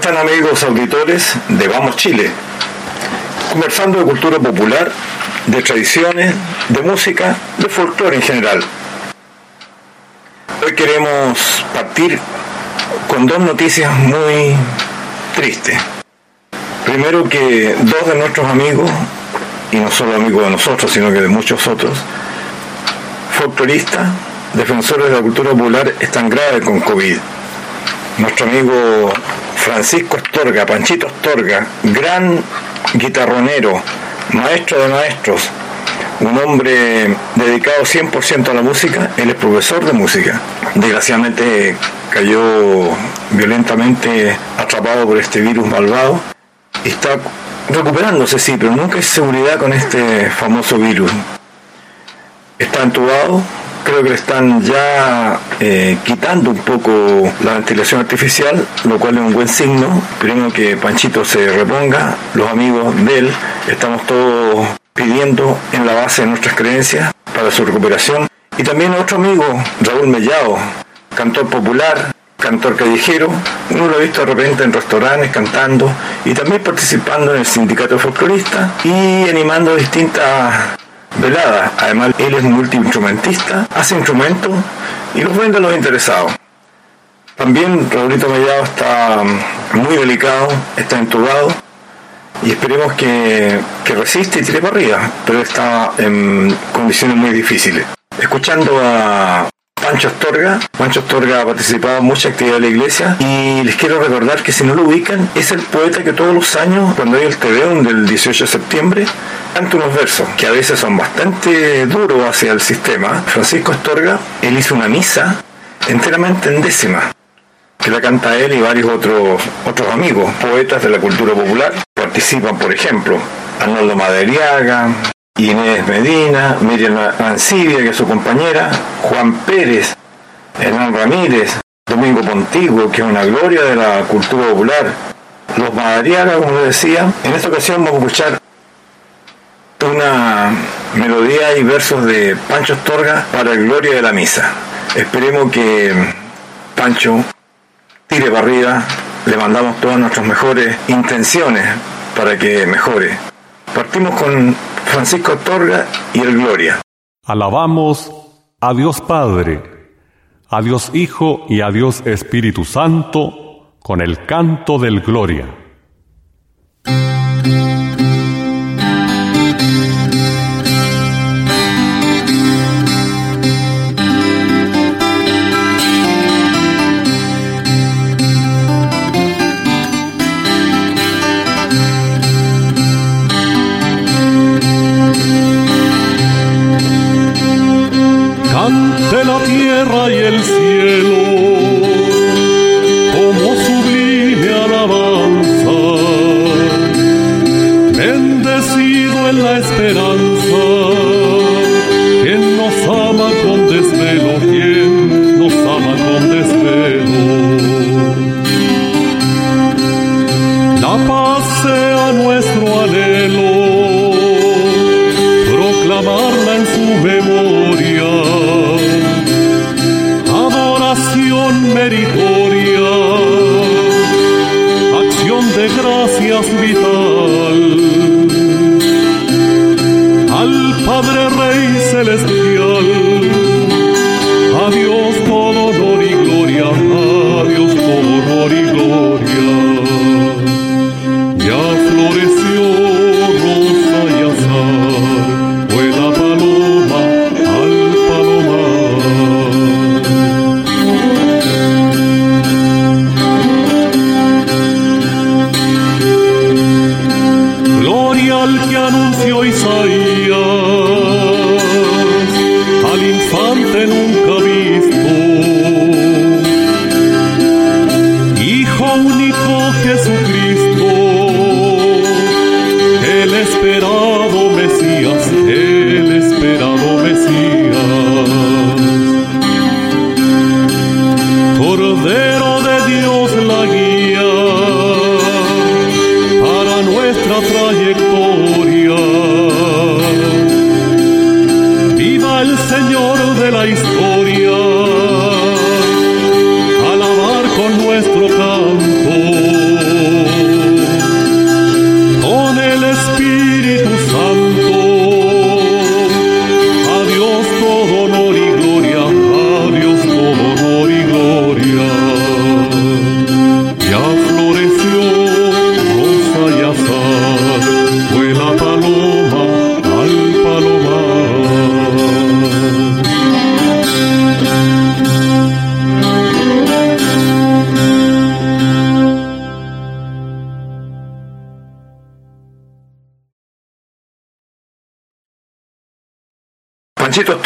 Están amigos auditores de Vamos Chile? Conversando de cultura popular, de tradiciones, de música, de folclore en general. Hoy queremos partir con dos noticias muy tristes. Primero que dos de nuestros amigos, y no solo amigos de nosotros, sino que de muchos otros, folcloristas, defensores de la cultura popular, están graves con COVID. Nuestro amigo Francisco Astorga, Panchito Astorga, gran guitarronero, maestro de maestros, un hombre dedicado 100% a la música, él es profesor de música. Desgraciadamente cayó violentamente atrapado por este virus malvado. Está recuperándose, sí, pero nunca hay seguridad con este famoso virus. Está entubado, creo que le están ya eh, quitando un poco la ventilación artificial, lo cual es un buen signo. Esperemos que Panchito se reponga, los amigos de él, estamos todos pidiendo en la base de nuestras creencias para su recuperación. Y también otro amigo, Raúl Mellado, cantor popular, cantor callejero, uno lo ha visto de repente en restaurantes cantando y también participando en el sindicato folclorista y animando distintas velada. Además, él es multiinstrumentista, hace instrumentos y los vende a los interesados. También Raulito Mellado está muy delicado, está entubado y esperemos que, que resiste y tire para arriba, pero está en condiciones muy difíciles. Escuchando a Pancho Astorga. Pancho Astorga ha participado en mucha actividad de la iglesia y les quiero recordar que si no lo ubican, es el poeta que todos los años, cuando hay el Tedeum del 18 de septiembre, canta unos versos que a veces son bastante duros hacia el sistema. Francisco Astorga, él hizo una misa enteramente en décima que la canta él y varios otros, otros amigos, poetas de la cultura popular. Participan, por ejemplo, Arnoldo Maderiaga, Inés Medina, Miriam Ancibia, que es su compañera, Juan Pérez, Hernán Ramírez, Domingo Pontigo, que es una gloria de la cultura popular, los Madariaga, como decía. En esta ocasión vamos a escuchar una melodía y versos de Pancho Astorga para el Gloria de la Misa. Esperemos que Pancho tire barrida, le mandamos todas nuestras mejores intenciones para que mejore. Partimos con Francisco Torga y el Gloria. Alabamos a Dios Padre, a Dios Hijo y a Dios Espíritu Santo con el canto del Gloria. Gracias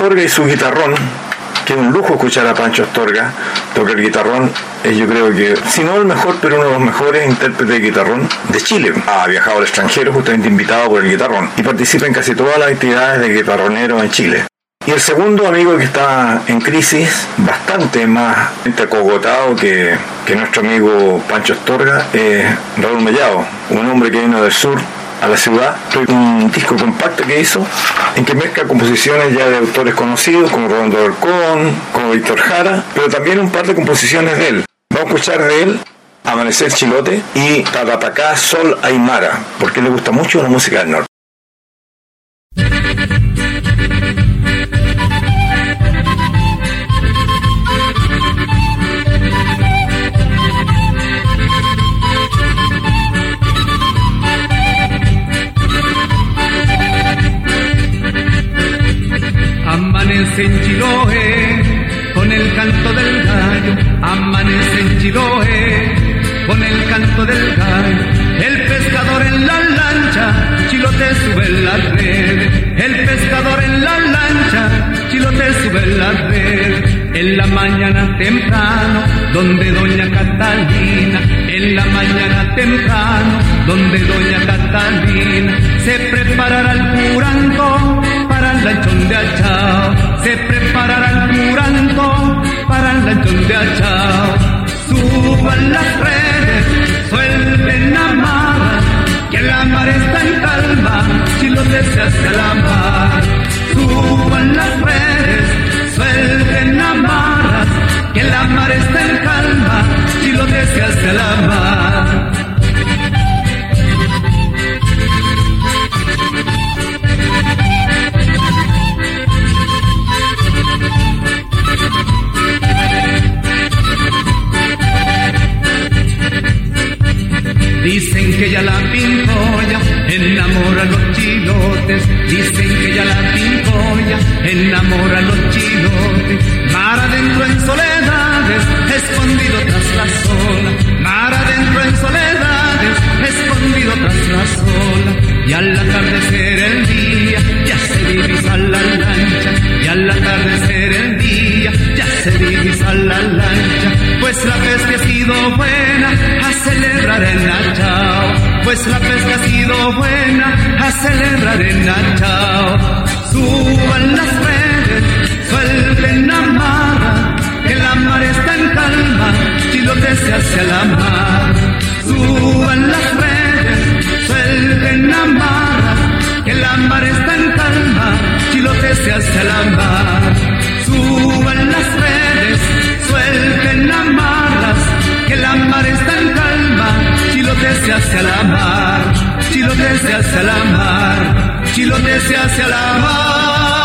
Astorga y su guitarrón, que es un lujo escuchar a Pancho Astorga, toca el guitarrón, es yo creo que, si no el mejor, pero uno de los mejores intérpretes de guitarrón de Chile. Ha viajado al extranjero justamente invitado por el guitarrón y participa en casi todas las actividades de guitarronero en Chile. Y el segundo amigo que está en crisis, bastante más acogotado que, que nuestro amigo Pancho Astorga, es Raúl Mellado, un hombre que vino del sur a la ciudad. Un disco compacto que hizo en que mezcla composiciones ya de autores conocidos como Rolando Alarcón, como Víctor Jara, pero también un par de composiciones de él. Vamos a escuchar de él Amanecer Chilote y Tatatacá Sol Aymara, porque le gusta mucho la música del norte. Amanece en Chiloé con el canto del gallo, amanece en Chiloé con el canto del gallo. El pescador en la lancha, Chilote sube la red. El pescador en la lancha, Chilote sube la red. En la mañana temprano, donde doña Catalina, en la mañana temprano, donde doña Catalina, se preparará el curanto para el lanchón de achao, se preparará el curanto para el lanchón de achao. Suban las redes, suelten amarras, que la mar está en calma, si lo deseas hacia la mar. Suban las redes, suelten amarras, que la mar está en calma, si lo deseas hacia la mar. Que ya la pincoya enamora a los chilotes. Dicen que ya la pincoya enamora a los chilotes. Mar adentro en soledades, escondido tras la sola. Mar adentro en soledades, escondido tras la sola. Y al atardecer el día, ya se divisa la lancha. Y al atardecer ya se divisa la lancha. Pues la que ha sido buena, a celebrar el nachao. Pues la pesca ha sido buena, a celebrar en Nachao. Suban las redes, suelten la mar, que la mar está en calma, chilote se hace la mar. Suban las redes, suelten la mar, que la mar está en calma, chilote se hace la mar. Suban las redes, suelten las marras, que la mar está en calma, chilote se hace la mar, chilote se hace la mar, chilote se hace la mar.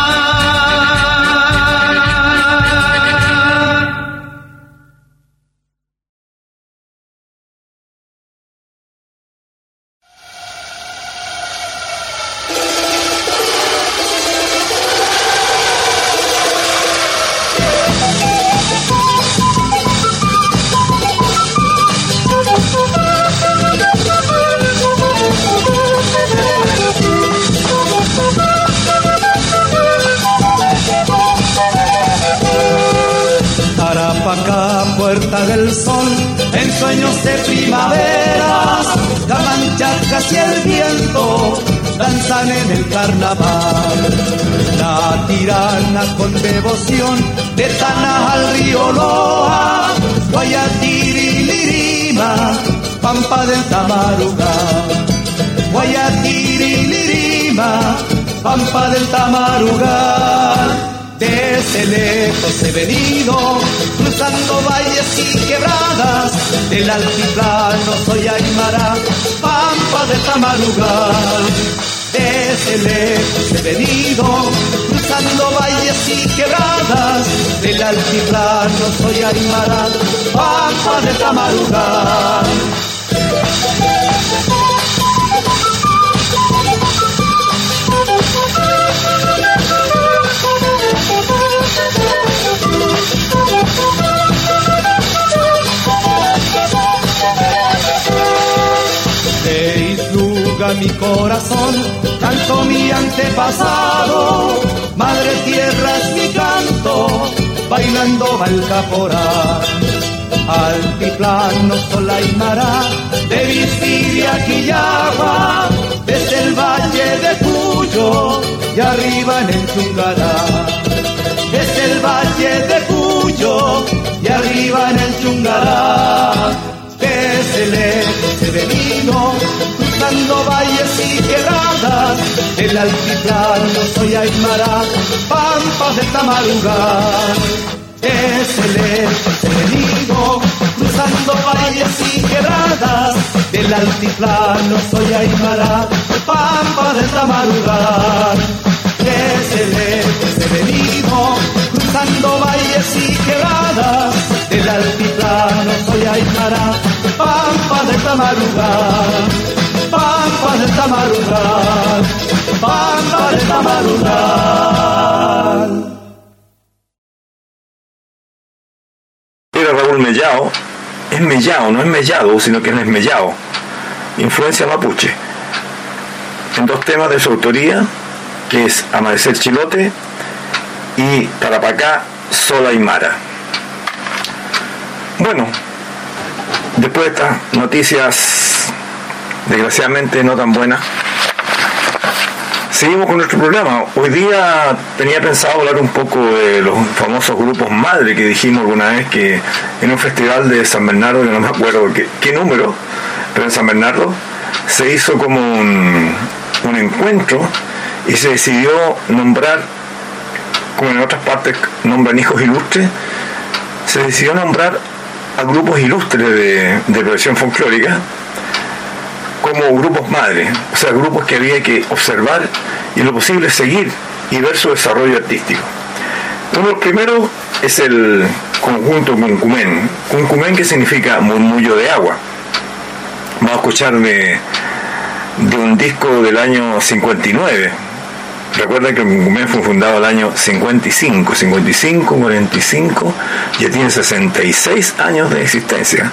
Pampa del Tamaruga. Guayatirilirima, Pampa del Tamaruga. Desde lejos he venido, cruzando valles y quebradas, del altiplano soy Aymara, pampa de Tamarugal. Desde lejos he venido, cruzando valles y quebradas, del altiplano soy Aymara, pampa de Tamarugal. Mi corazón, canto mi antepasado, madre tierra es mi canto, bailando va el caporal. Altiplano, Solaimara, de Visiria, Quillagua, desde el valle de Cuyo y arriba en el Chungará. Desde el valle de Cuyo y arriba en el Chungará. He venido, cruzando valles y quebradas, el altiplano soy Aymara, pampas de Tamarugar. Desde lejos he venido, cruzando valles y quebradas, del altiplano soy Aymara, pampa de Tamarugar. Desde lejos he venido, cruzando valles y quebradas, del altiplano soy Aymara, pampa de Tamarugar, pampa de Tamarugar, pampa de Tamarugar. Era Raúl Mellao, es Mellao, no es Mellado, sino que es Mellao, influencia mapuche, en dos temas de su autoría, que es Amanecer Chilote y Tarapacá, Sola y Mara. Bueno, después de estas noticias desgraciadamente no tan buenas, seguimos con nuestro programa. Hoy día tenía pensado hablar un poco de los famosos grupos madre que dijimos alguna vez que en un festival de San Bernardo, que no me acuerdo qué, qué número, pero en San Bernardo se hizo como un, un encuentro y se decidió nombrar, como en otras partes nombran hijos ilustres, se decidió nombrar a grupos ilustres de, de profesión folclórica como grupos madres, o sea, grupos que había que observar y lo posible seguir y ver su desarrollo artístico. Uno de los primeros es el conjunto Cuncumén. Cuncumén que significa murmullo de agua. Vamos a escuchar de, de un disco del año 59. Recuerden que Cuncumén fue fundado el año 55, 55, 45, ya tiene 66 años de existencia.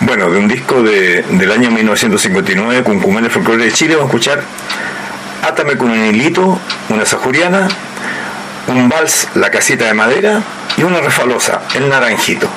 Bueno, de un disco de, del año 1959, Cuncumén de Folclore de Chile, vamos a escuchar Átame con un hilito, una sajuriana, un vals, La casita de madera, y una refalosa, El naranjito.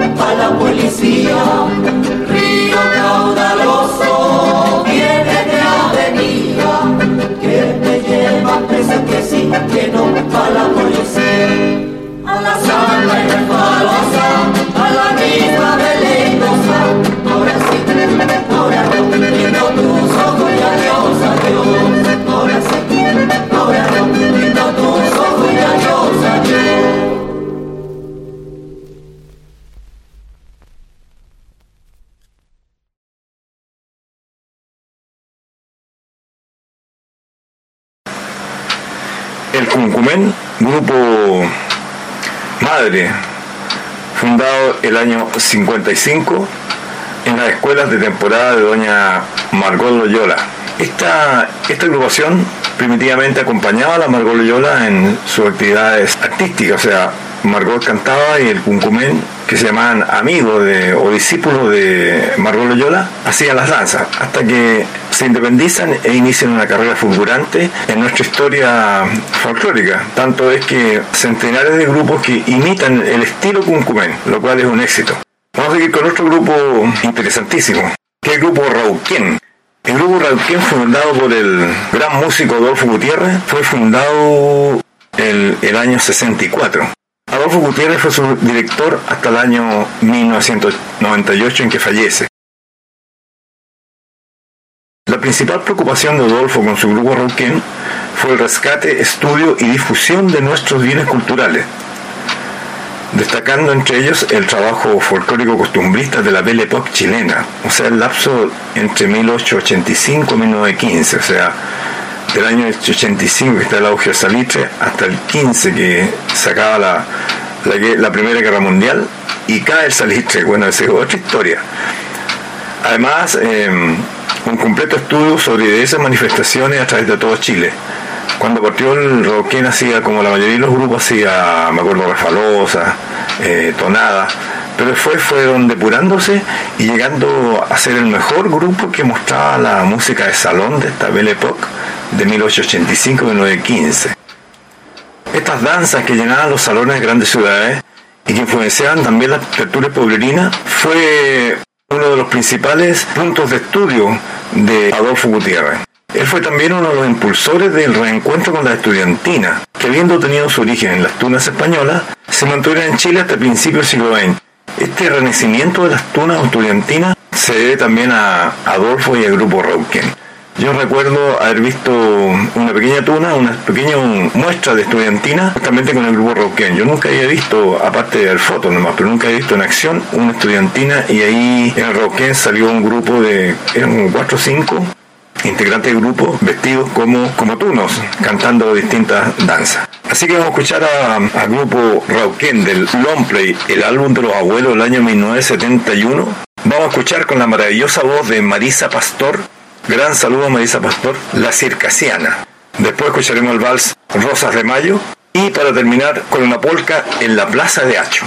a la policía. Río caudaloso, viene de avenida, que me lleva presa que sí, que no, a la policía. A la sala y Cuncumen, grupo madre, fundado el año 55 en las escuelas de temporada de doña Margot Loyola. Esta, esta agrupación primitivamente acompañaba a la Margot Loyola en sus actividades artísticas, o sea, Margot cantaba y el Cuncumén, que se llamaban amigos de, o discípulos de Margot Loyola, hacían las danzas, hasta que se independizan e inician una carrera fulgurante en nuestra historia folclórica. Tanto es que centenares de grupos que imitan el estilo Cuncumén, lo cual es un éxito. Vamos a seguir con otro grupo interesantísimo, que es el grupo Rauquén. El grupo Rauquén, fundado por el gran músico Adolfo Gutiérrez, fue fundado el, el año 64. Adolfo Gutiérrez fue su director hasta el año 1998 en que fallece. La principal preocupación de Adolfo con su grupo Rauquén fue el rescate, estudio y difusión de nuestros bienes culturales, destacando entre ellos el trabajo folclórico costumbrista de la Belle Époque chilena, o sea, el lapso entre 1885 y 1915, o sea, del año 85 que está el auge de Salitre hasta el 15 que se acaba la, la, Primera Guerra Mundial y cae el Salitre, bueno, esa es otra historia. Además, eh, un completo estudio sobre esas manifestaciones a través de todo Chile. Cuando partió el Roquén hacía, como la mayoría de los grupos, hacía, me acuerdo, Refalosa, eh, Tonada, pero después fueron depurándose y llegando a ser el mejor grupo que mostraba la música de salón de esta Belle Époque de 1885-1915. Estas danzas que llenaban los salones de grandes ciudades y que influenciaban también las tertulias pueblerinas fue uno de los principales puntos de estudio de Adolfo Gutiérrez. Él fue también uno de los impulsores del reencuentro con la estudiantina, que habiendo tenido su origen en las tunas españolas, se mantuvo en Chile hasta principios del siglo XX. Este renacimiento de las tunas estudiantinas se debe también a Adolfo y al grupo Rauquén. Yo recuerdo haber visto una pequeña tuna, una pequeña muestra de estudiantina, justamente con el grupo Rauquén. Yo nunca había visto, aparte del foto nomás, pero nunca había visto en acción una estudiantina y ahí en el salió un grupo de, eran cuatro o cinco integrantes del grupo vestidos como, como tunos, cantando distintas danzas. Así que vamos a escuchar al grupo Rauquén del Longplay, el álbum de los abuelos del año 1971. Vamos a escuchar con la maravillosa voz de Marisa Pastor, gran saludo a Marisa Pastor, La Circasiana. Después escucharemos el vals Rosas de Mayo y para terminar con una polca en la Plaza de Hacho.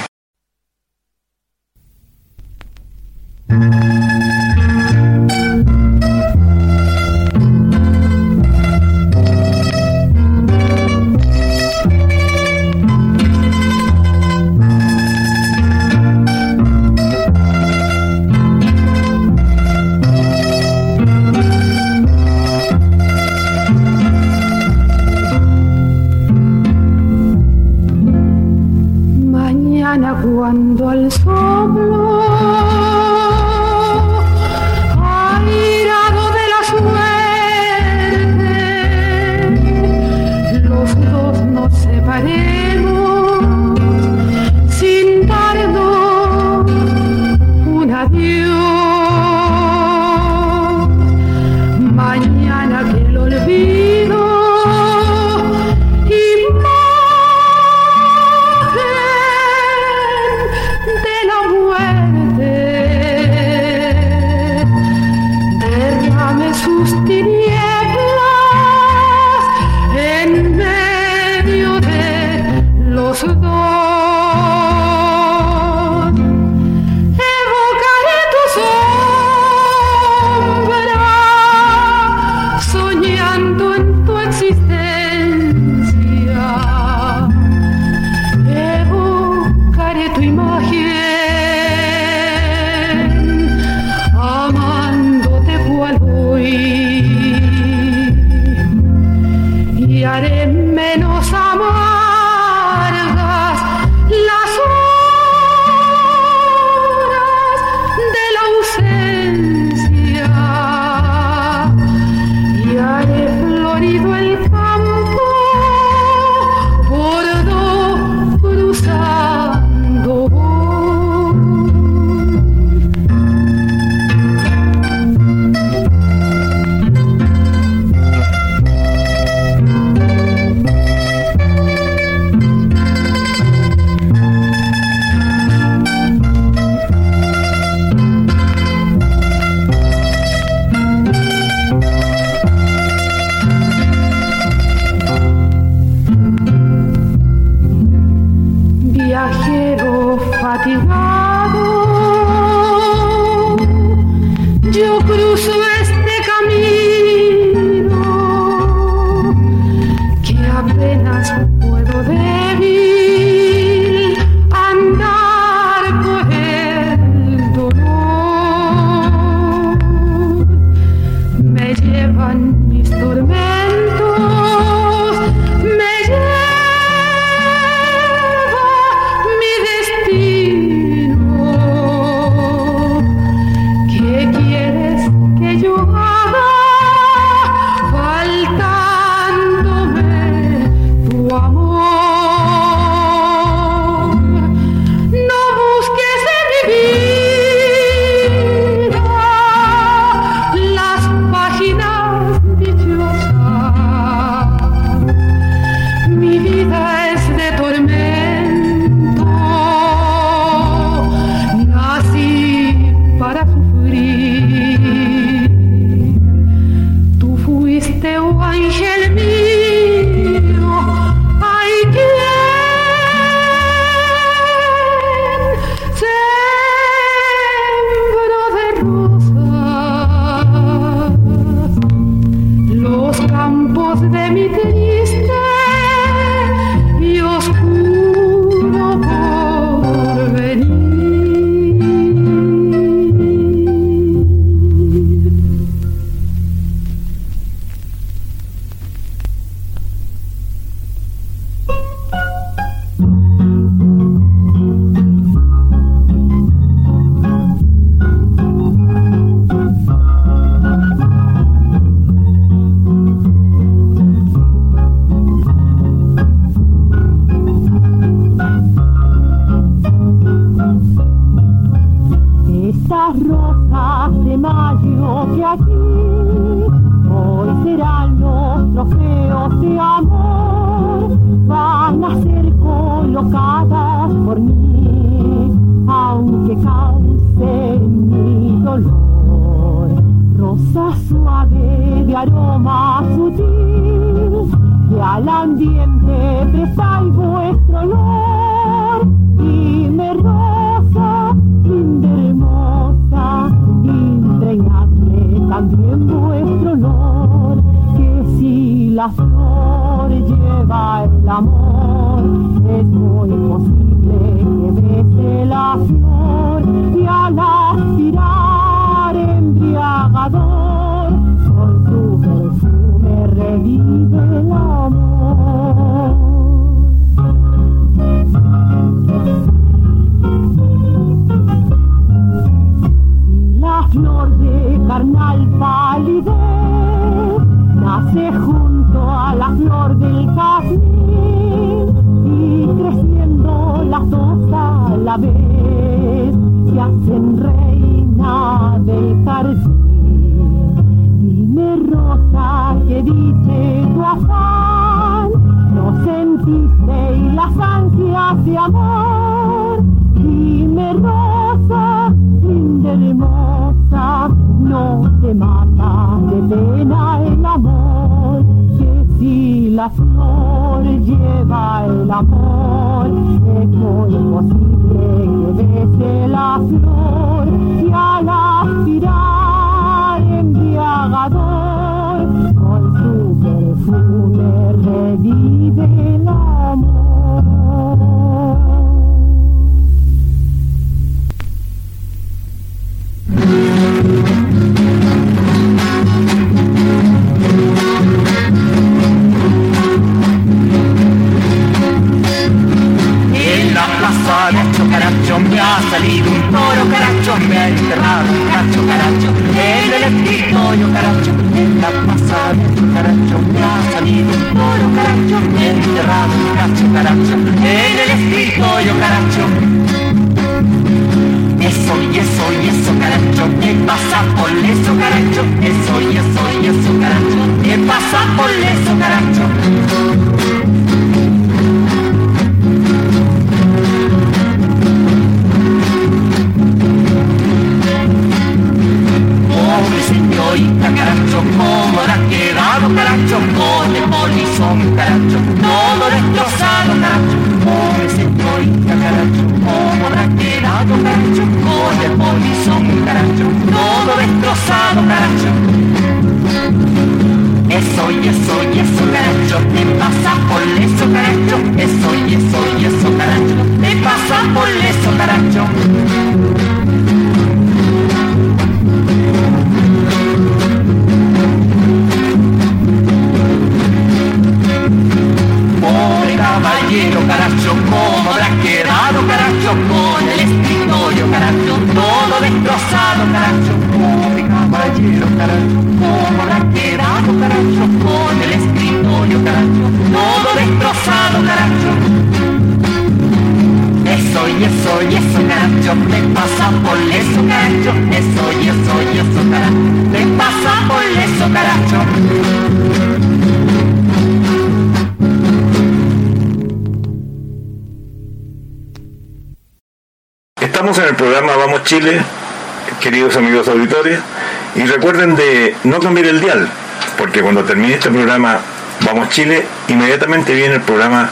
Chile, inmediatamente viene el programa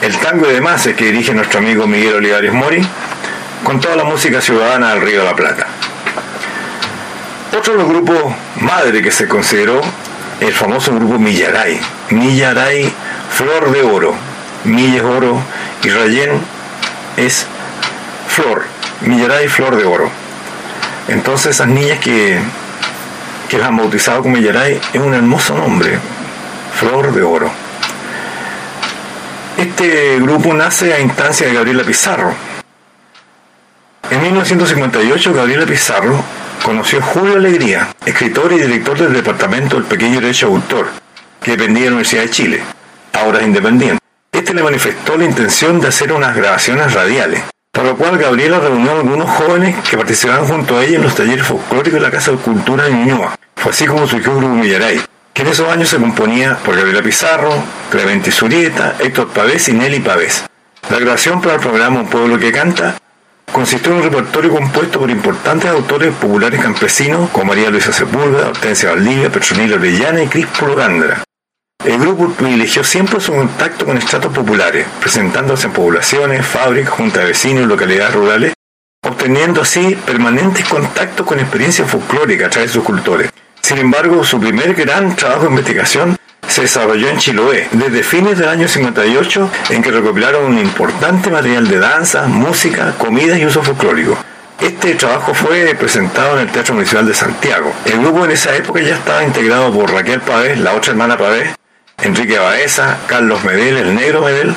El Tango de Mases que dirige nuestro amigo Miguel Olivares Mori, con toda la música ciudadana del Río de la Plata. Otro de los grupos madre que se consideró el famoso grupo Millaray. Millaray, Flor de Oro. Milla es oro y Rayén es flor. Millaray, Flor de Oro. Entonces esas niñas que, que las han bautizado como Millaray es un hermoso nombre. Flor de Oro. Este grupo nace a instancia de Gabriela Pizarro. En 1958 Gabriela Pizarro conoció a Julio Alegría, escritor y director del Departamento del Pequeño Derecho de Autor, que dependía de la Universidad de Chile, ahora es independiente. Este le manifestó la intención de hacer unas grabaciones radiales, para lo cual Gabriela reunió a algunos jóvenes que participaban junto a ella en los talleres folclóricos de la Casa de Cultura de Ñuñoa. Fue así como surgió el Grupo Millaray, que en esos años se componía por Gabriela Pizarro, Clemente Zurieta, Héctor Pavés y Nelly Pavés. La grabación para el programa Un Pueblo que Canta consistió en un repertorio compuesto por importantes autores populares campesinos como María Luisa Sepúlveda, Hortensia Valdivia, Petronila Orellana y Crispo Gándara. El grupo privilegió siempre su contacto con estratos populares, presentándose en poblaciones, fábricas, juntas de vecinos y localidades rurales, obteniendo así permanentes contactos con experiencias folclóricas a través de sus cultores. Sin embargo, su primer gran trabajo de investigación se desarrolló en Chiloé, desde fines del año 58, en que recopilaron un importante material de danza, música, comidas y uso folclórico. Este trabajo fue presentado en el Teatro Municipal de Santiago. El grupo en esa época ya estaba integrado por Raquel Pavés, la otra hermana Pavés, Enrique Baeza, Carlos Medel, el negro Medel,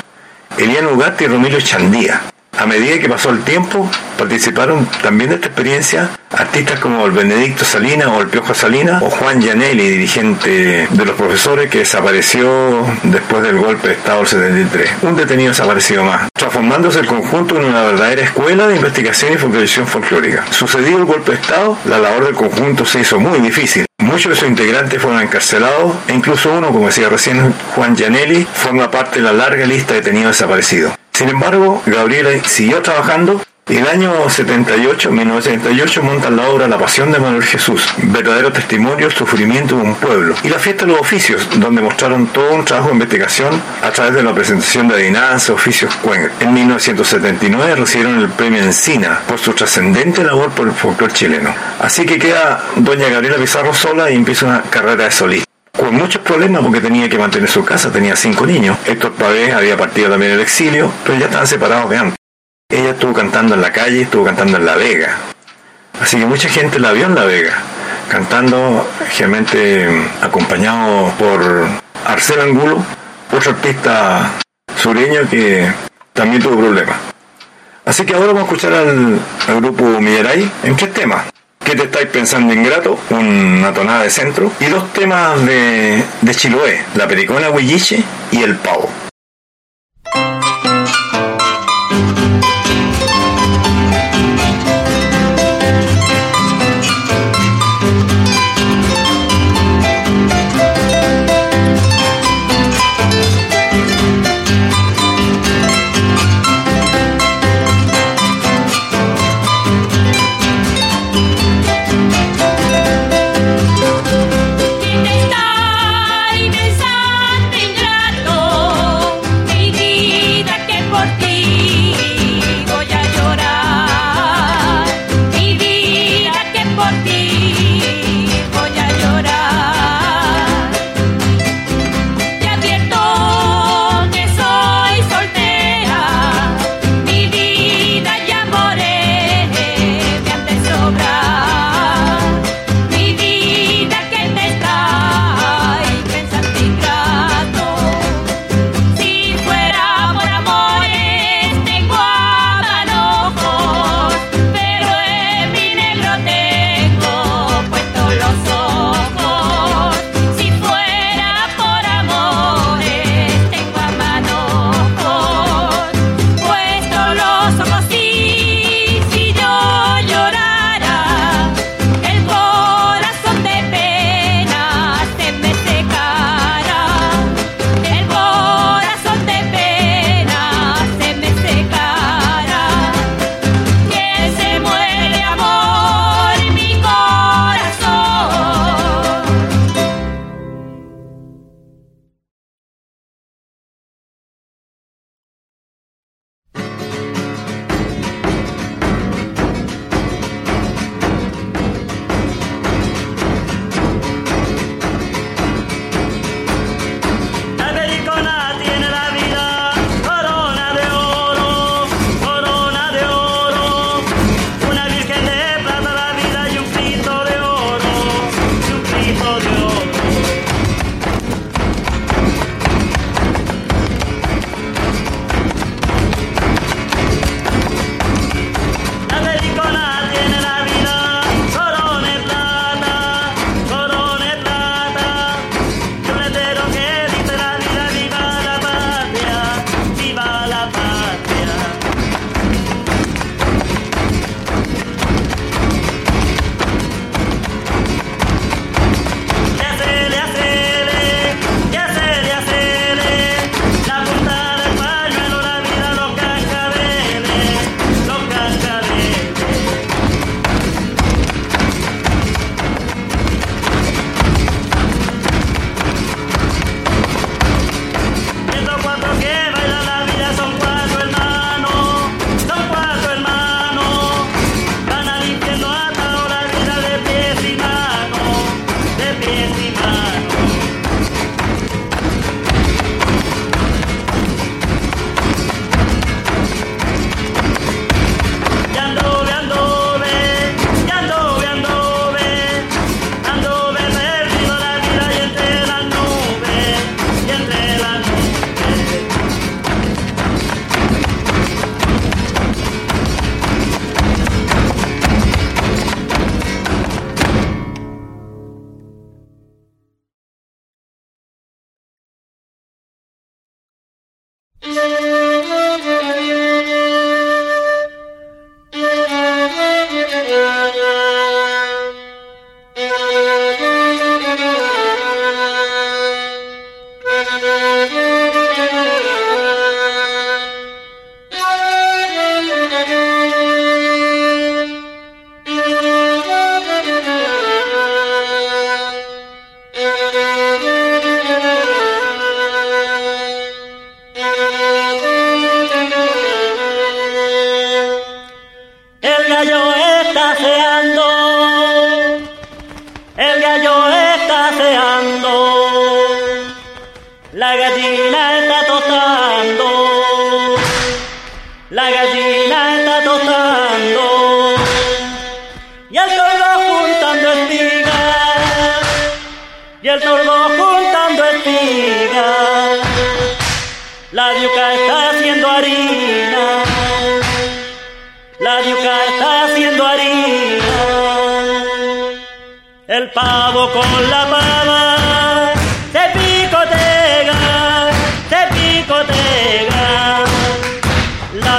Elian Ugarte y Romilio Chandía. A medida que pasó el tiempo, participaron también de esta experiencia artistas como el Benedicto Salinas o el Piojo Salinas o Juan Gianelli, dirigente de los profesores que desapareció después del golpe de Estado del 73. Un detenido desaparecido más, transformándose el conjunto en una verdadera escuela de investigación y folclorización folclórica. Sucedido el golpe de Estado, la labor del conjunto se hizo muy difícil. Muchos de sus integrantes fueron encarcelados e incluso uno, como decía recién Juan Gianelli, forma parte de la larga lista de detenidos desaparecidos. Sin embargo, Gabriela siguió trabajando y el año 78, 1978, montan la obra La Pasión de Manuel Jesús, verdadero testimonio sufrimiento de un pueblo, y la fiesta de los oficios, donde mostraron todo un trabajo de investigación a través de la presentación de adivinanza, oficios Cuenca. En 1979 recibieron el premio Encina por su trascendente labor por el folclore chileno. Así que queda doña Gabriela Pizarro sola y empieza una carrera de solista con muchos problemas porque tenía que mantener su casa, tenía cinco niños. Héctor Pavés había partido también el exilio, pero ya estaban separados de antes. Ella estuvo cantando en la calle, estuvo cantando en La Vega. Así que mucha gente la vio en La Vega, cantando generalmente acompañado por Arcel Angulo, otro artista sureño que también tuvo problemas. Así que ahora vamos a escuchar al, grupo Millaray en tres temas. ¿Qué te estáis pensando ingrato? Una tonada de centro. Y dos temas de, de Chiloé, la pericona huilliche y el pavo.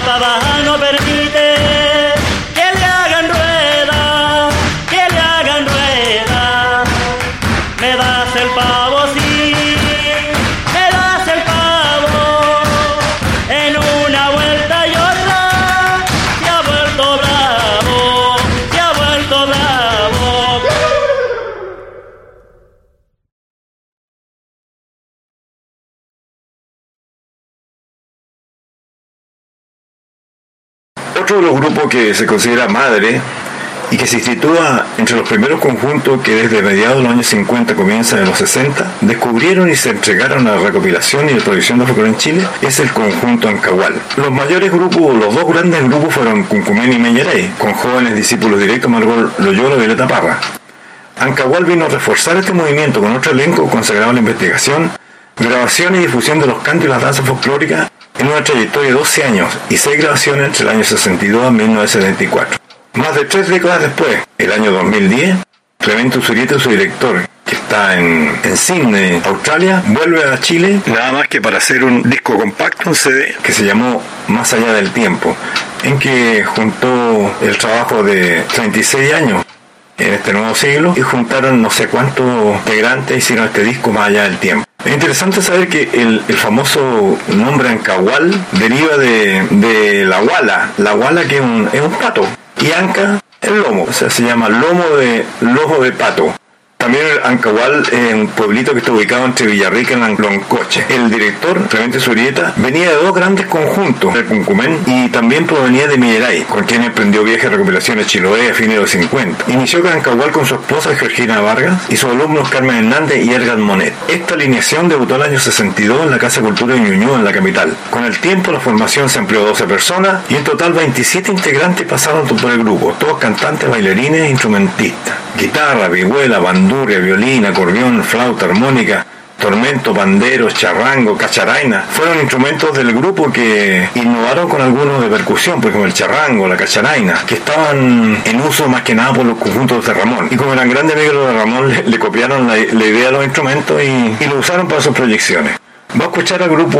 La pava De que se considera madre y que se sitúa entre los primeros conjuntos que desde mediados de los años 50 comienzan en los 60, descubrieron y se entregaron a la recopilación y la producción de folclore en Chile, es el conjunto Ancahual. Los mayores grupos, los dos grandes grupos fueron Cuncumén y Meñerey, con jóvenes discípulos directos Margot Loyola y Violeta Parra. Ancahual vino a reforzar este movimiento con otro elenco consagrado a la investigación, grabación y difusión de los cantos y las danzas folclóricas en una trayectoria de 12 años y 6 grabaciones entre el año 62 a 1974. Más de tres décadas después, el año 2010, Clemente Usurieta, su director, que está en, en Sydney, Australia, vuelve a Chile nada más que para hacer un disco compacto, un CD, que se llamó Más allá del tiempo, en que juntó el trabajo de 36 años en este nuevo siglo y juntaron no sé cuántos integrantes hicieron este disco más allá del tiempo. Es interesante saber que el, el famoso nombre Ancahual deriva de, de la guala, la guala que es un, es un pato y anca el lomo, o sea, se llama lomo de lojo de pato. También el Ancahual un pueblito que está ubicado entre Villarrica y Loncoche. El director, Clemente Surieta, venía de dos grandes conjuntos, el Cuncumén y también provenía de Mineray, con quien emprendió viajes de recopilación a a fines de los 50. Inició con Ancahual con su esposa Georgina Vargas y sus alumnos Carmen Hernández y Ergan Monet. Esta alineación debutó el año 62 en la Casa Cultura de Ñuñoa, en la capital. Con el tiempo la formación se amplió a 12 personas y en total 27 integrantes pasaron por el grupo, todos cantantes, bailarines e instrumentistas. Guitarra, vihuela, bandurria, violín, acordeón, flauta, armónica, tormento, panderos, charrango, cacharaina, fueron instrumentos del grupo que innovaron con algunos de percusión, pues como el charrango, la cacharaina, que estaban en uso más que nada por los conjuntos de Ramón. Y como eran grandes amigos de Ramón, le, copiaron la, idea de los instrumentos y lo usaron para sus proyecciones. Va a escuchar al grupo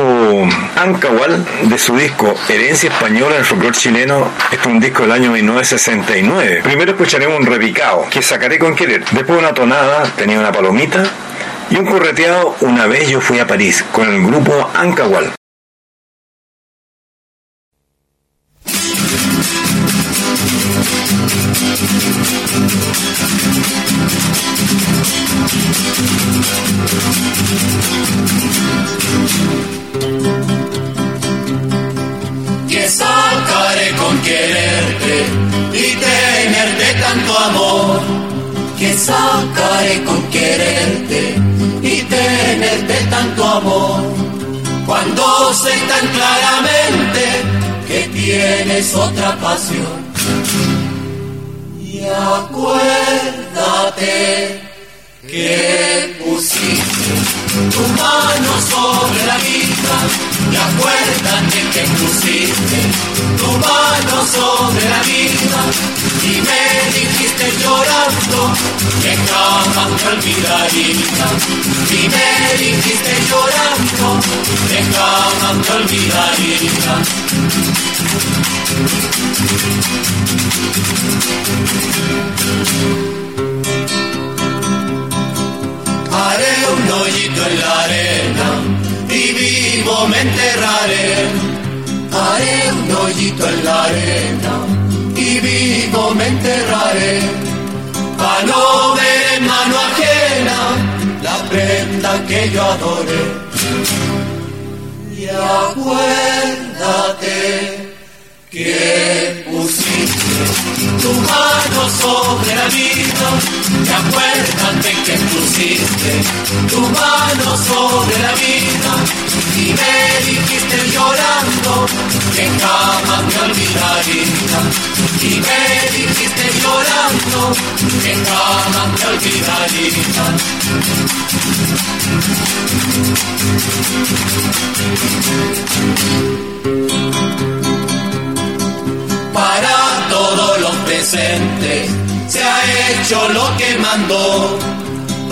Ancahual de su disco Herencia Española del Folclor Chileno. Este es un disco del año 1969. Primero escucharemos un repicado que sacaré con querer. Después una tonada, tenía una palomita. Y un correteado, una vez yo fui a París con el grupo Ancahual. Que sacaré con quererte y tenerte tanto amor. Cuando sé tan claramente que tienes otra pasión. Y acuérdate que pusiste tu mano sobre la vida y acuérdate que pusiste tu mano sobre la vida y me dijiste llorando que jamás te olvidaría y me dijiste llorando que jamás me olvidaría. Haré un hoyito en la arena y vivo me enterraré. Haré un hoyito en la arena y vivo me enterraré. Pa' no ver mano ajena la prenda que yo adoré. Y acuérdate que pusiste tu mano sobre la vida. Y acuérdate que pusiste tu mano sobre la vida. Y me dijiste llorando que jamás me olvidaría. Y me dijiste llorando que jamás me olvidaría. Para todos los presentes se ha hecho lo que mandó.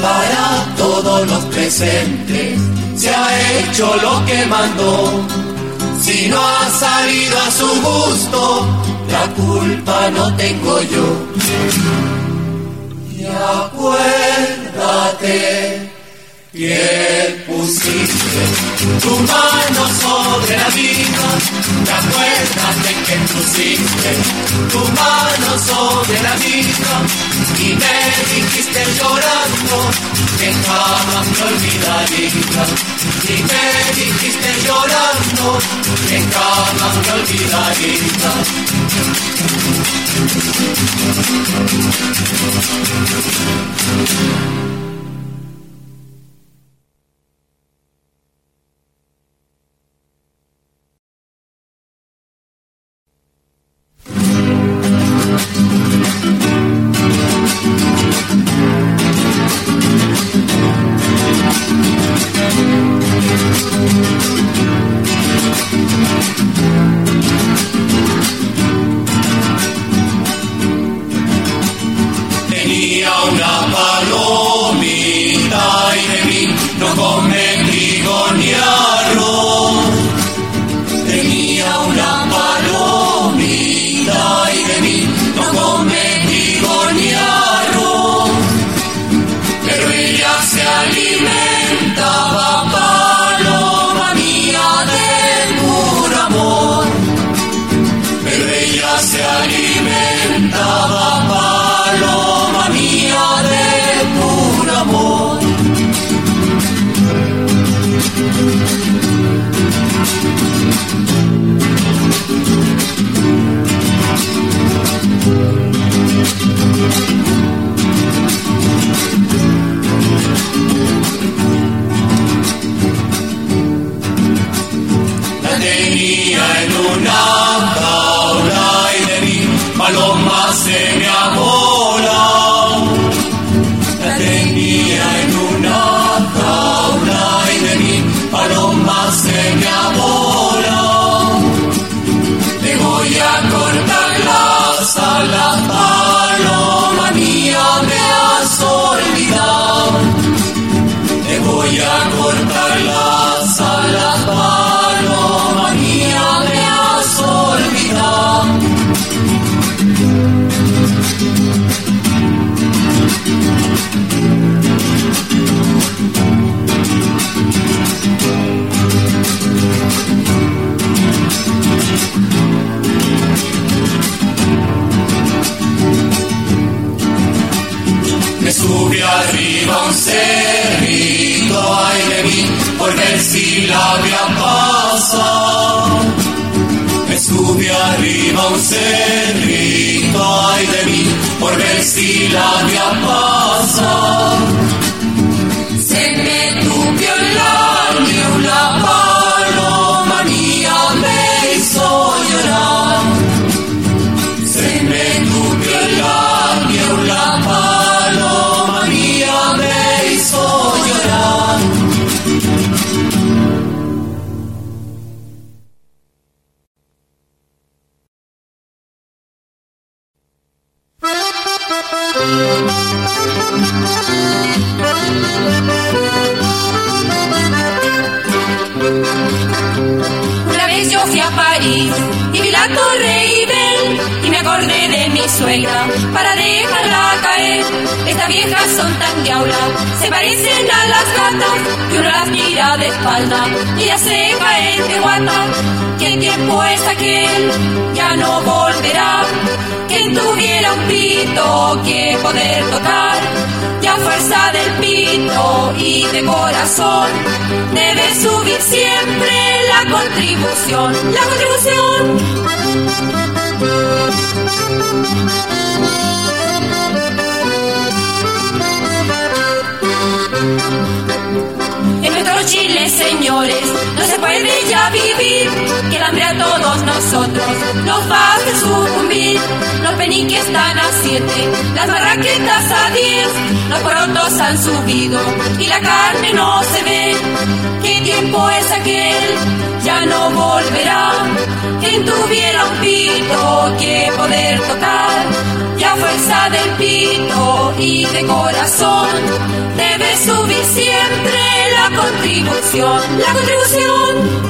Para todos los presentes se ha hecho lo que mandó. Si no ha salido a su gusto, la culpa no tengo yo. Y acuérdate que pusiste tu mano sobre la vida. Y acuérdate que pusiste tu mano sobre la vida. Y me dijiste llorando que jamás me olvidaría. Y me dijiste llorando que jamás me olvidaría. Ver si la voy a pasar. Me sube arriba un cerrito, ay de mí, por ver si la voy a pasar. Se me tupió el suegra para dejarla caer. Estas viejas son tan diablas, se parecen a las gatas y uno las mira de espalda y ya se caen de guata. ¿Qué tiempo es aquel? Ya no volverá. Quien tuviera un pito que poder tocar, ya fuerza del pito y de corazón, debe subir siempre la contribución, la contribución. En nuestro Chile, señores, no se puede ya vivir, que el hambre a todos nosotros nos va a hacer sucumbir. Los peniques están a siete, las barraquetas a diez, los porotos han subido y la carne no se ve. ¿Qué tiempo es aquel? Ya no volverá. Quien tuviera un pito que poder tocar, ya fuerza del pito y de corazón, debe subir siempre la contribución, la contribución.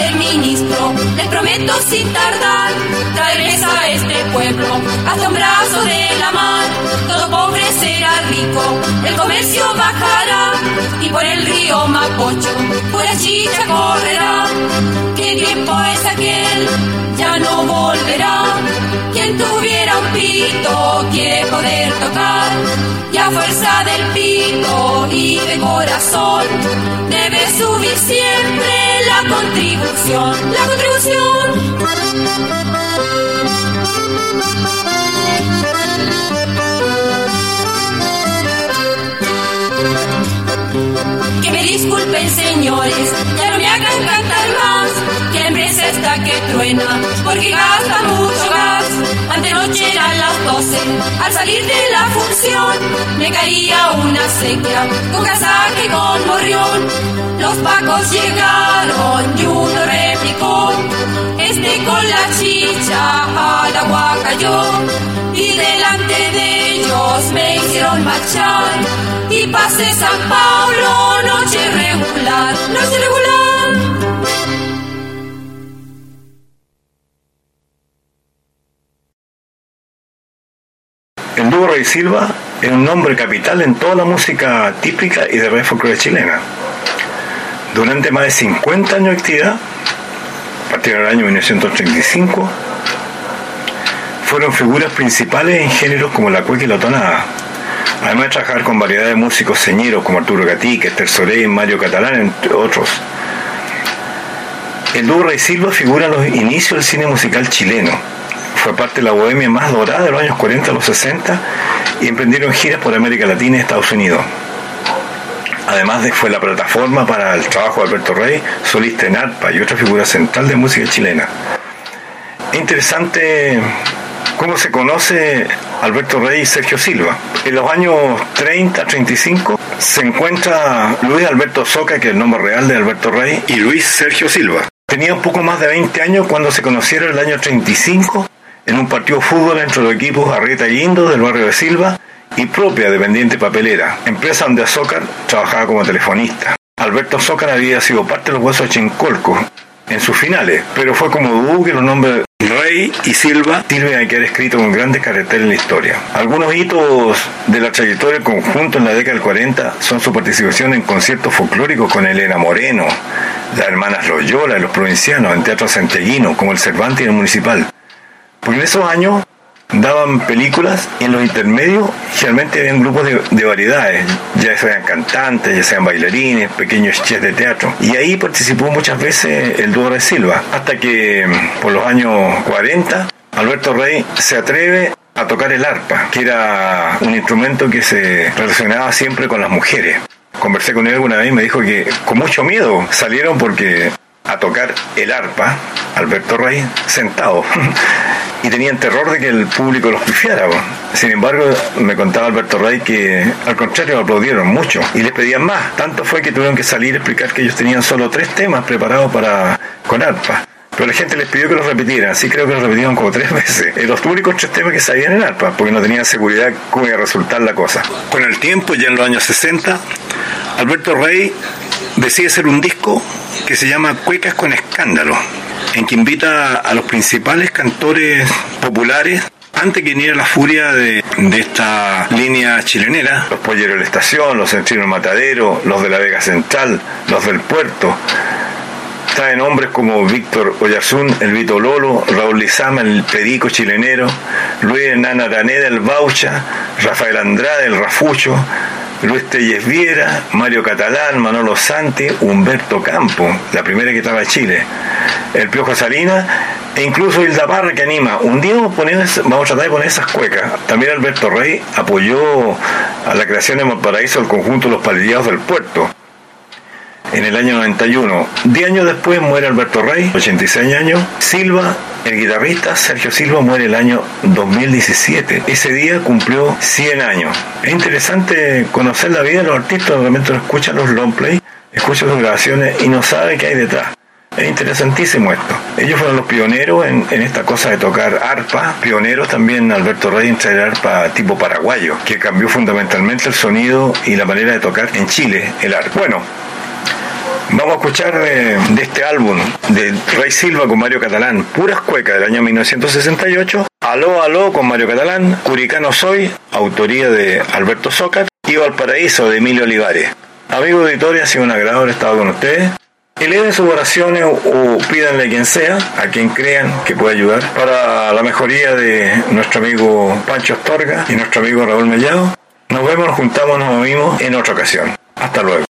Ser ministro, les prometo sin tardar traerles a este pueblo hasta un brazo de la mar. Todo pobre será rico, el comercio bajará y por el río Mapocho pura chicha correrá. ¿Qué tiempo es aquel? Ya no volverá. Quien tuviera un pito que poder tocar, ya fuerza del pito y de corazón, debe subir siempre la contribución, la contribución. Que me disculpen señores, ya no me hagan cantar más, empresa está que truena, porque gasta mucho gas. Antenoche eran las 12, al salir de la función, me caía una sequía, con casaca y con morrión. Los pacos llegaron y uno replicó, este con la chicha al agua cayó, y delante de ellos me hicieron marchar, y pasé San Paulo, noche regular, noche regular. El dúo Rey Silva es un nombre capital en toda la música típica y de red folclore chilena. Durante más de 50 años de actividad, a partir del año 1935, fueron figuras principales en géneros como la cueca y la tonada. Además de trabajar con variedad de músicos señeros como Arturo Gatica, Esther Sorén, Mario Catalán, entre otros. El dúo Rey Silva figura en los inicios del cine musical chileno. Fue parte de la bohemia más dorada de los años 40 a los 60 y emprendieron giras por América Latina y Estados Unidos. Además de fue la plataforma para el trabajo de Alberto Rey, solista en arpa y otra figura central de música chilena. Interesante cómo se conoce Alberto Rey y Sergio Silva. En los años 30-35 se encuentra Luis Alberto Soca, que es el nombre real de Alberto Rey, y Luis Sergio Silva. Tenía un poco más de 20 años cuando se conocieron en el año 35 en un partido de fútbol entre los equipos Arrieta y Indo del barrio de Silva y propia dependiente papelera, empresa donde Azócar trabajaba como telefonista. Alberto Azócar había sido parte de los huesos de Chincolco en sus finales, pero fue como dúo que los nombres Rey y Silva sirven a quedar escrito con grandes caracteres en la historia. Algunos hitos de la trayectoria del conjunto en la década del 40 son su participación en conciertos folclóricos con Elena Moreno, las hermanas Loyola y los provincianos en teatros santiaguinos como el Cervantes y el Municipal. Porque en esos años daban películas y en los intermedios generalmente habían grupos de, de, variedades, ya sean cantantes, ya sean bailarines, pequeños chefs de teatro. Y ahí participó muchas veces el dúo de Silva, hasta que por los años 40 Alberto Rey se atreve a tocar el arpa, que era un instrumento que se relacionaba siempre con las mujeres. Conversé con él alguna vez y me dijo que con mucho miedo salieron porque a tocar el arpa, Alberto Rey, sentado. y tenían terror de que el público los pifiara. Sin embargo, me contaba Alberto Rey que al contrario aplaudieron mucho y les pedían más. Tanto fue que tuvieron que salir a explicar que ellos tenían solo tres temas preparados para con arpa. pero la gente les pidió que los repitieran, así creo que los repitieron como tres veces. En los únicos tres temas que sabían en arpa, porque no tenían seguridad cómo iba a resultar la cosa. Con el tiempo, ya en los años 60, Alberto Rey decide hacer un disco que se llama Cuecas con Escándalo, en que invita a los principales cantores populares antes que viniera la furia de, de esta línea chilenera, los Polleros de la Estación, los Centrinos Matadero, los de la Vega Central, los del Puerto, traen hombres como Víctor Oyarzún, el Vito Lolo, Raúl Lizama, el Perico chilenero, Luis Hernán Araneda, el Baucha, Rafael Andrade, el Rafucho, Luis Telles Viera, Mario Catalán, Manolo Santi, Humberto Campo, la primera que estaba en Chile, el Piojo Salina e incluso Hilda Parra que anima. Un día vamos a, vamos a tratar de poner esas cuecas. También Alberto Rey apoyó a la creación de Valparaíso el conjunto de los palillados del puerto en el año 91. Diez años después muere Alberto Rey, 86 años. Silva, el guitarrista Sergio Silva, muere el año 2017. Ese día cumplió 100 años. Es interesante conocer la vida de los artistas, realmente no escuchan los long play, escuchan sus grabaciones y no sabe qué hay detrás. Es interesantísimo esto. Ellos fueron los pioneros en, en, esta cosa de tocar arpa, pioneros también Alberto Rey en traer arpa tipo paraguayo, que cambió fundamentalmente el sonido y la manera de tocar en Chile el arpa. Bueno, Vamos a escuchar de, este álbum de Rey Silva con Mario Catalán, Puras Cuecas del año 1968, Aló, Aló con Mario Catalán, Curicano Soy, autoría de Alberto Zócar, y Valparaíso de Emilio Olivares. Amigos de Editoria, ha sido un agrado haber estado con ustedes. Eleven sus oraciones o pídanle a quien sea, a quien crean que puede ayudar, para la mejoría de nuestro amigo Pancho Astorga y nuestro amigo Raúl Mellado. Nos vemos, nos juntamos, nos oímos en otra ocasión. Hasta luego.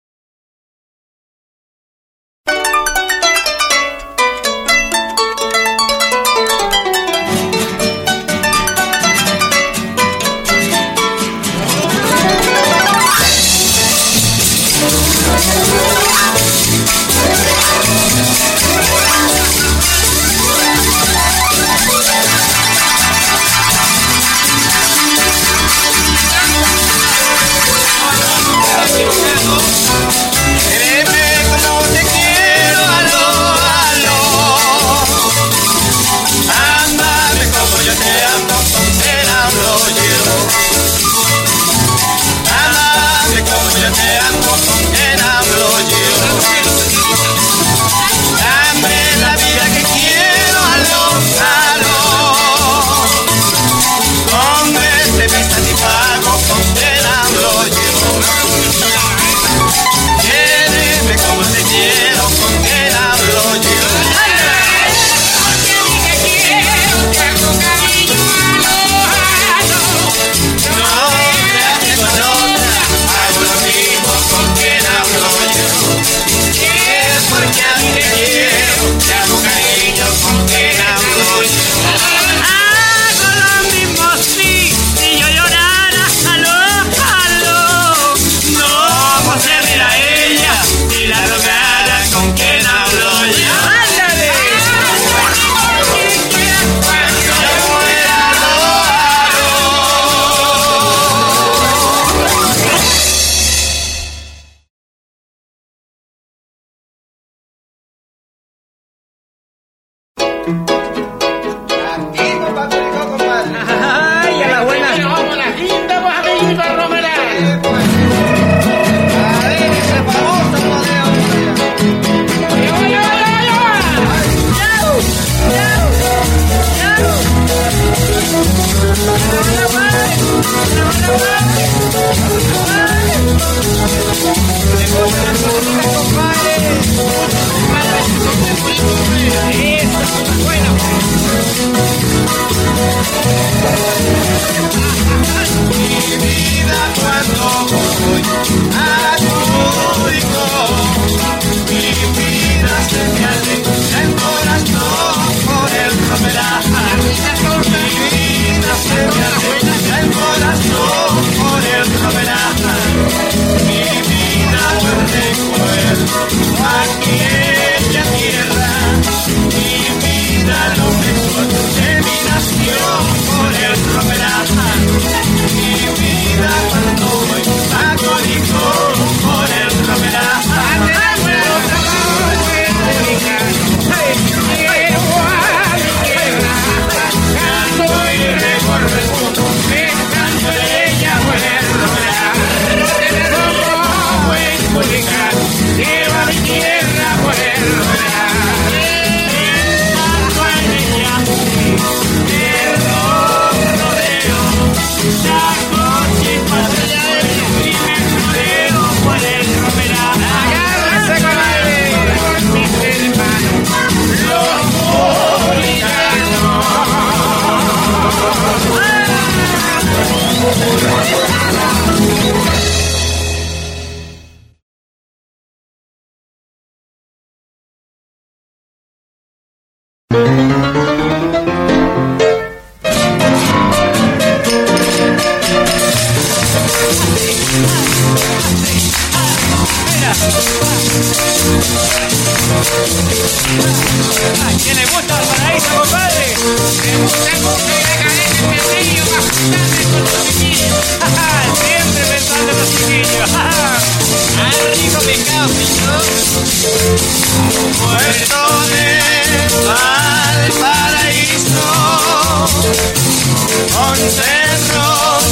Cerros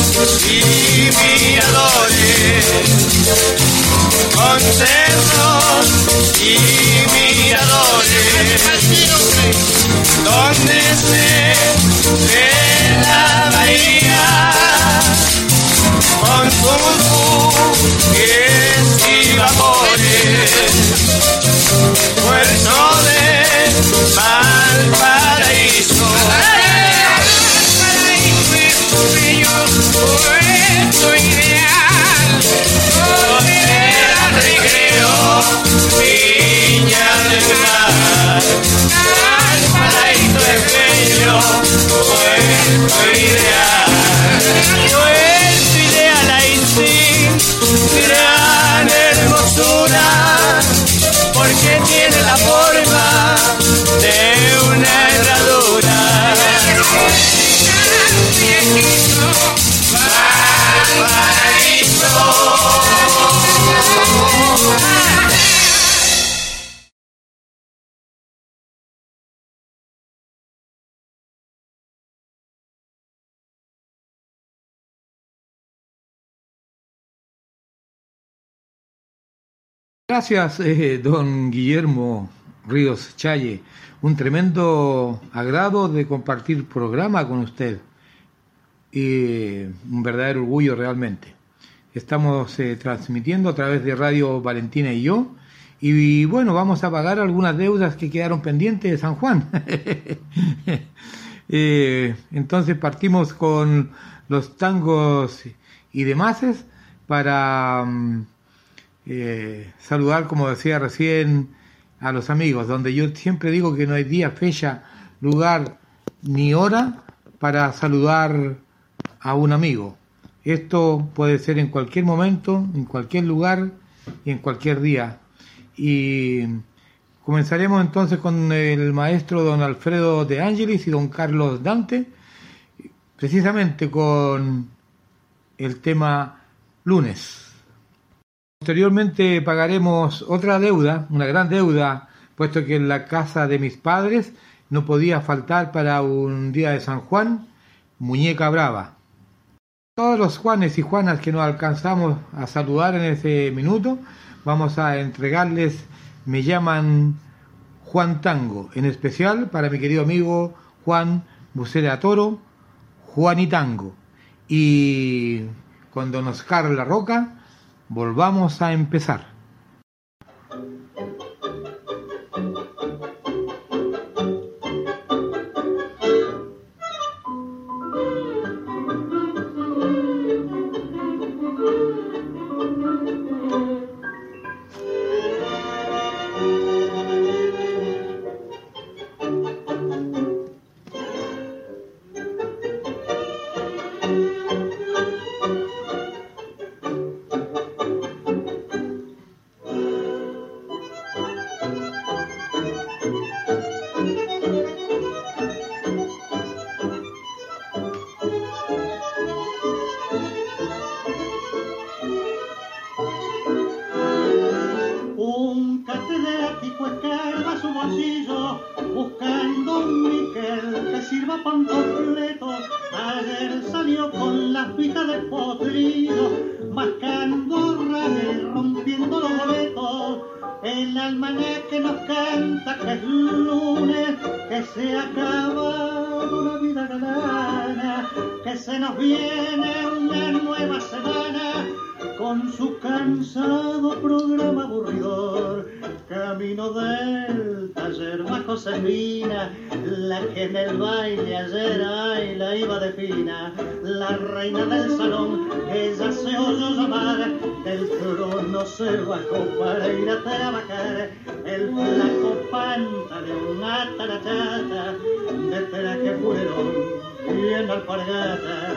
y miradores, con cerros y miradores, donde se bello puerto ideal. Puerto ideal ahí sí, Gracias, eh, don Guillermo Ríos Challe. Un tremendo agrado de compartir programa con usted. Y un verdadero orgullo realmente. Estamos eh, transmitiendo a través de Radio Valentina y yo. Y bueno, vamos a pagar algunas deudas que quedaron pendientes de San Juan. Eh, entonces partimos con los tangos y demás para... mm, eh, saludar, como decía recién, a los amigos, donde yo siempre digo que no hay día, fecha, lugar ni hora para saludar a un amigo. Esto puede ser en cualquier momento, en cualquier lugar y en cualquier día. Y comenzaremos entonces con el maestro don Alfredo de Ángelis y don Carlos Dante, precisamente con el tema lunes. Posteriormente pagaremos otra deuda, una gran deuda, puesto que en la casa de mis padres no podía faltar para un día de San Juan muñeca brava. Todos los Juanes y Juanas que nos alcanzamos a saludar en ese minuto, vamos a entregarles Me llaman Juan Tango, en especial para mi querido amigo Juan Bucera Toro, Juan y Tango. Y cuando nos cargue la roca, volvamos a empezar. Canta que es lunes, que se acaba una vida galana, que se nos viene una nueva semana con su cansado programa aburridor. Camino del taller bajo Josefina, la que en el baile ayer ay, la iba de fina, la reina del salón, ella se oyó llamar, del trono se bajó para ir a trabajar, el flaco panta de una tarachata, de traje fueron bien alpargata.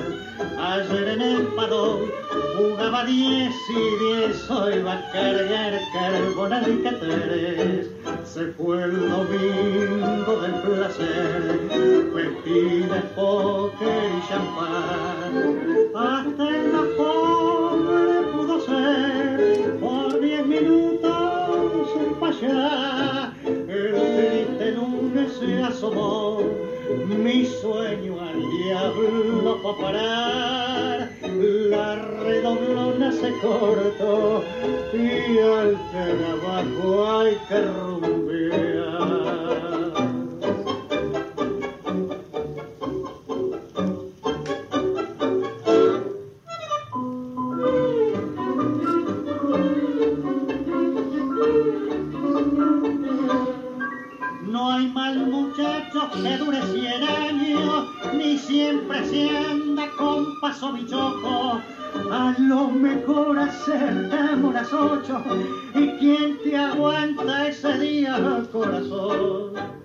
Ayer en el padón jugaba diez y diez, hoy va a cargar carbonal y cateres. Se fue el domingo del placer, pepines, póker y champán. Hasta en la pobre pudo ser, por diez minutos un payá. El triste lunes se asomó, mi sueño al diablo fue parar, la redoblona se cortó y al trabajo hay que rumbear. Mal muchacho que dure cien años, ni siempre se anda con paso bichoco. A lo mejor acertamos las ocho, y quién te aguanta ese día, corazón.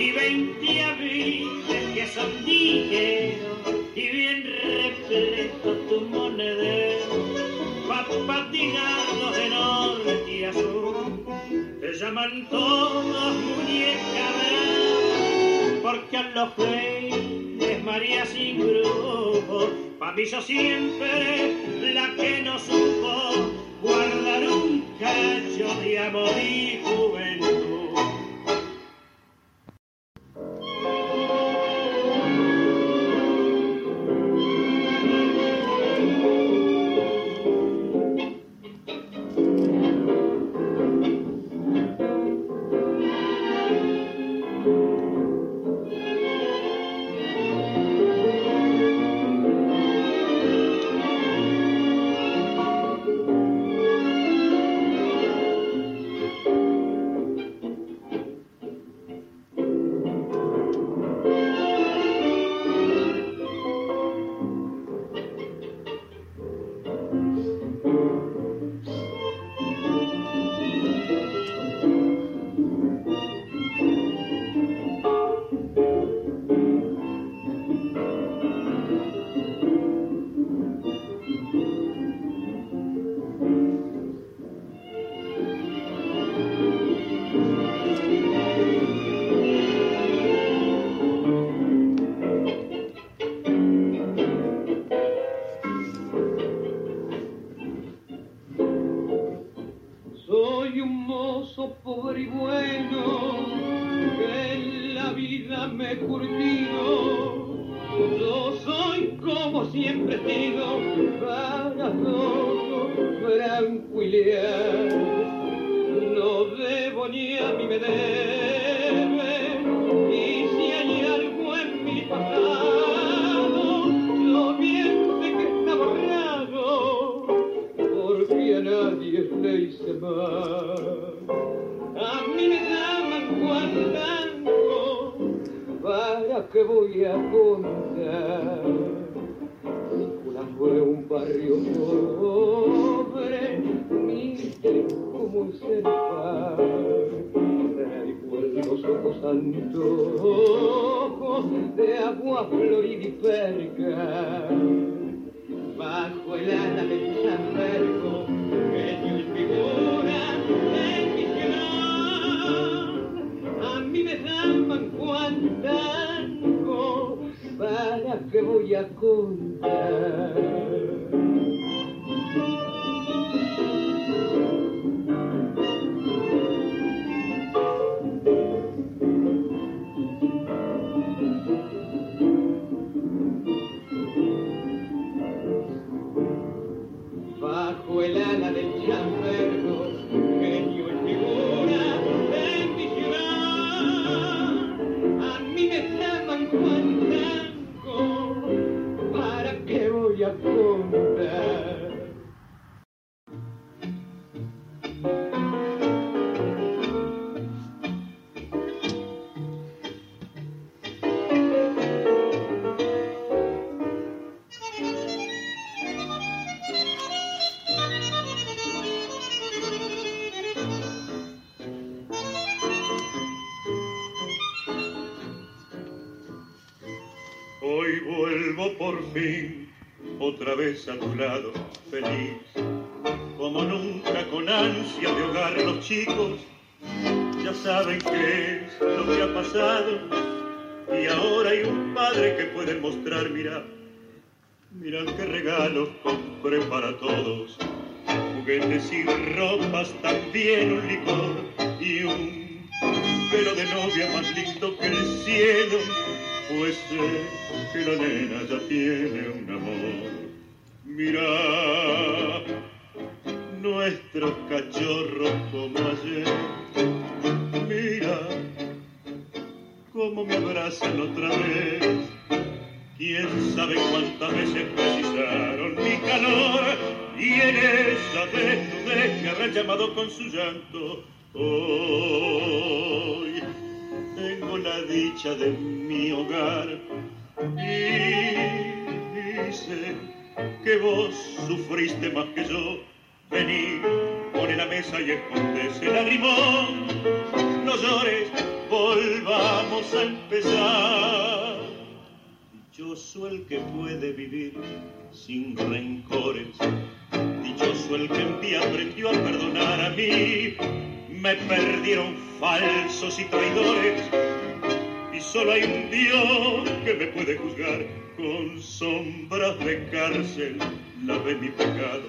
Y veinte abriles que son ligeros y bien repleto tu monedero. Pa' patinar de norte a sur te llaman todos muñeca brava porque a los reyes María sin grupo pa' mí siempre la que no supo guardar un cacho de amor otra vez a tu lado, feliz. Como nunca con ansia de hogar los chicos ya saben qué es lo que ha pasado. Y ahora hay un padre que puede mostrar, mira, mira qué regalos compré para todos. Juguetes y ropas, también un licor y un pelo de novia más lindo que el cielo. Pues sé que la nena ya tiene un amor. Mira, nuestros cachorros como ayer. Mira, cómo me abrazan otra vez. Quién sabe cuántas veces precisaron mi calor y en esa desnudez me habrán llamado con su llanto. Hoy la dicha de mi hogar y sé que vos sufriste más que yo. Vení, pone la mesa y esconde ese lagrimón. No llores, volvamos a empezar. Dichoso el que puede vivir sin rencores. Dichoso el que en día aprendió a perdonar a mí. Me perdieron falsos y traidores. Y solo hay un Dios que me puede juzgar con sombras de cárcel. La de mi pecado.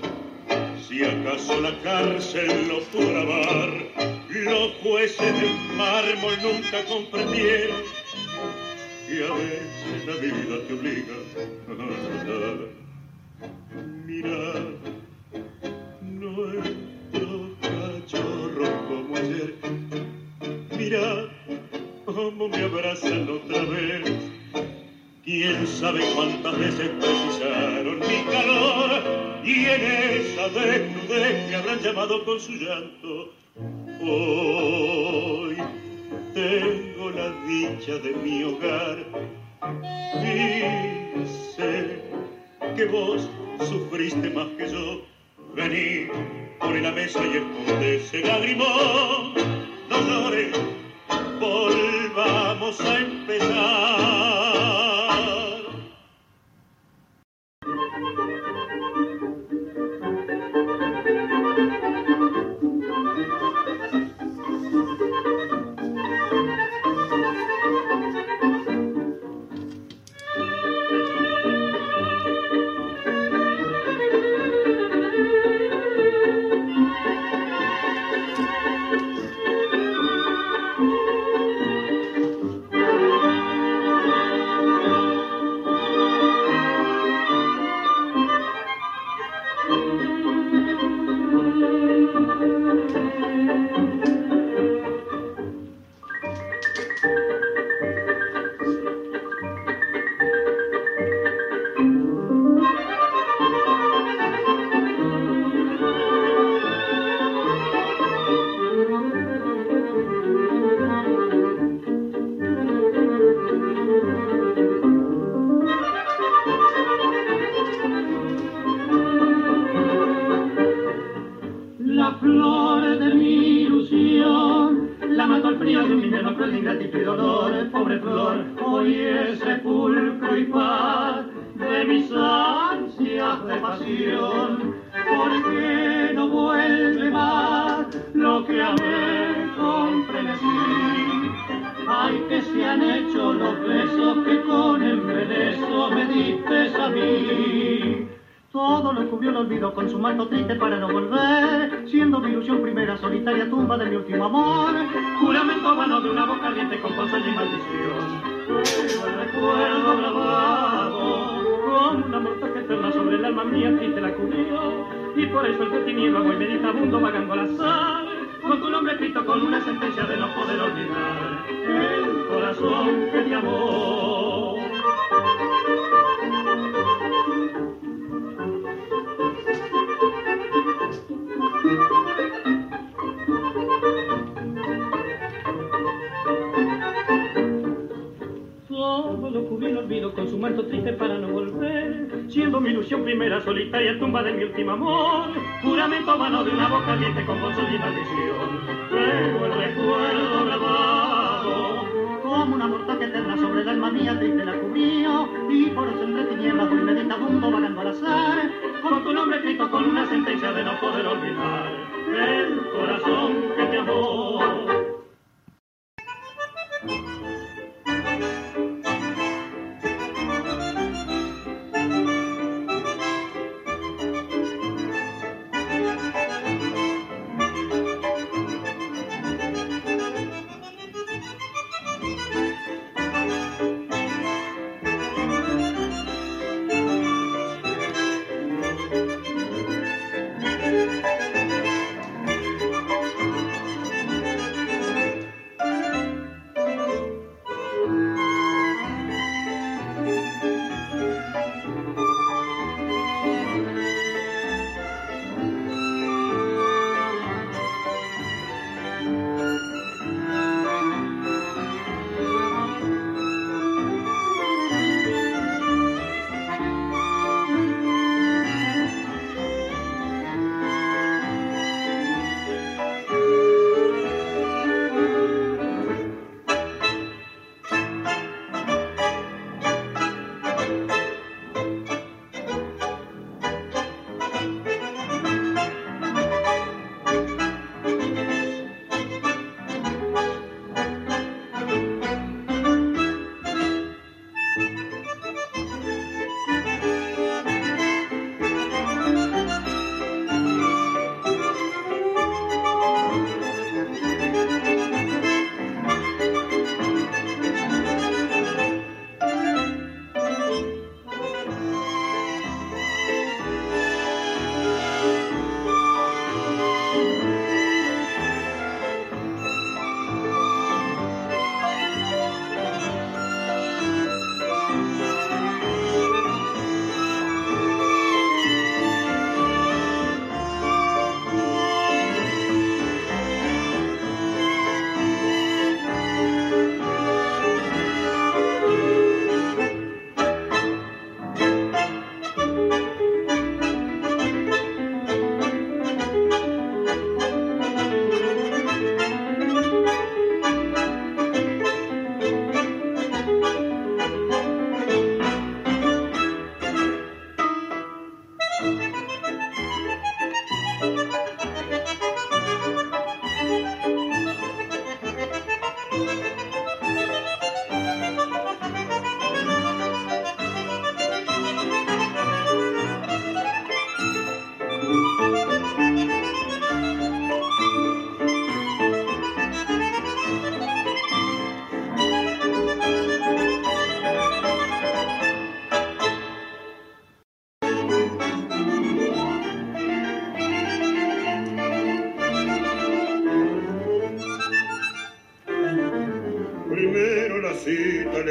Si acaso la cárcel lo pudo lavar, los jueces del mármol nunca comprendieron que a veces la vida te obliga a llorar. Mira, cachorros como ayer, mira cómo me abrazan otra vez. Quién sabe cuántas veces precisaron mi calor y en esa desnudez me habrán llamado con su llanto. Hoy tengo la dicha de mi hogar y sé que vos sufriste más que yo. Vení, pone la mesa y esconde ese lagrimón. No llores, volvamos a empezar. Todo lo cubrió el olvido con su manto triste para no volver, siendo mi ilusión primera solitaria tumba de mi último amor. Juramento vano de una boca ardiente con ponzoña y maldición. El recuerdo grabado, como una mortaja eterna sobre el alma mía triste la cubrió, y por eso el tiniebla voy meditabundo vagando al azar, con tu nombre escrito con una sentencia de no poder olvidar el corazón que te amó. Olvido con su manto triste para no volver, siendo mi ilusión primera solitaria tumba de mi último amor, juramento vano de una boca ardiente con voz y maldición. Pero el recuerdo grabado, como una mortaja eterna sobre el alma mía triste la cubrió, y por eso entre tinieblas voy meditabundo vagando al azar, con tu nombre escrito con una sentencia de no poder olvidar el corazón que te amó.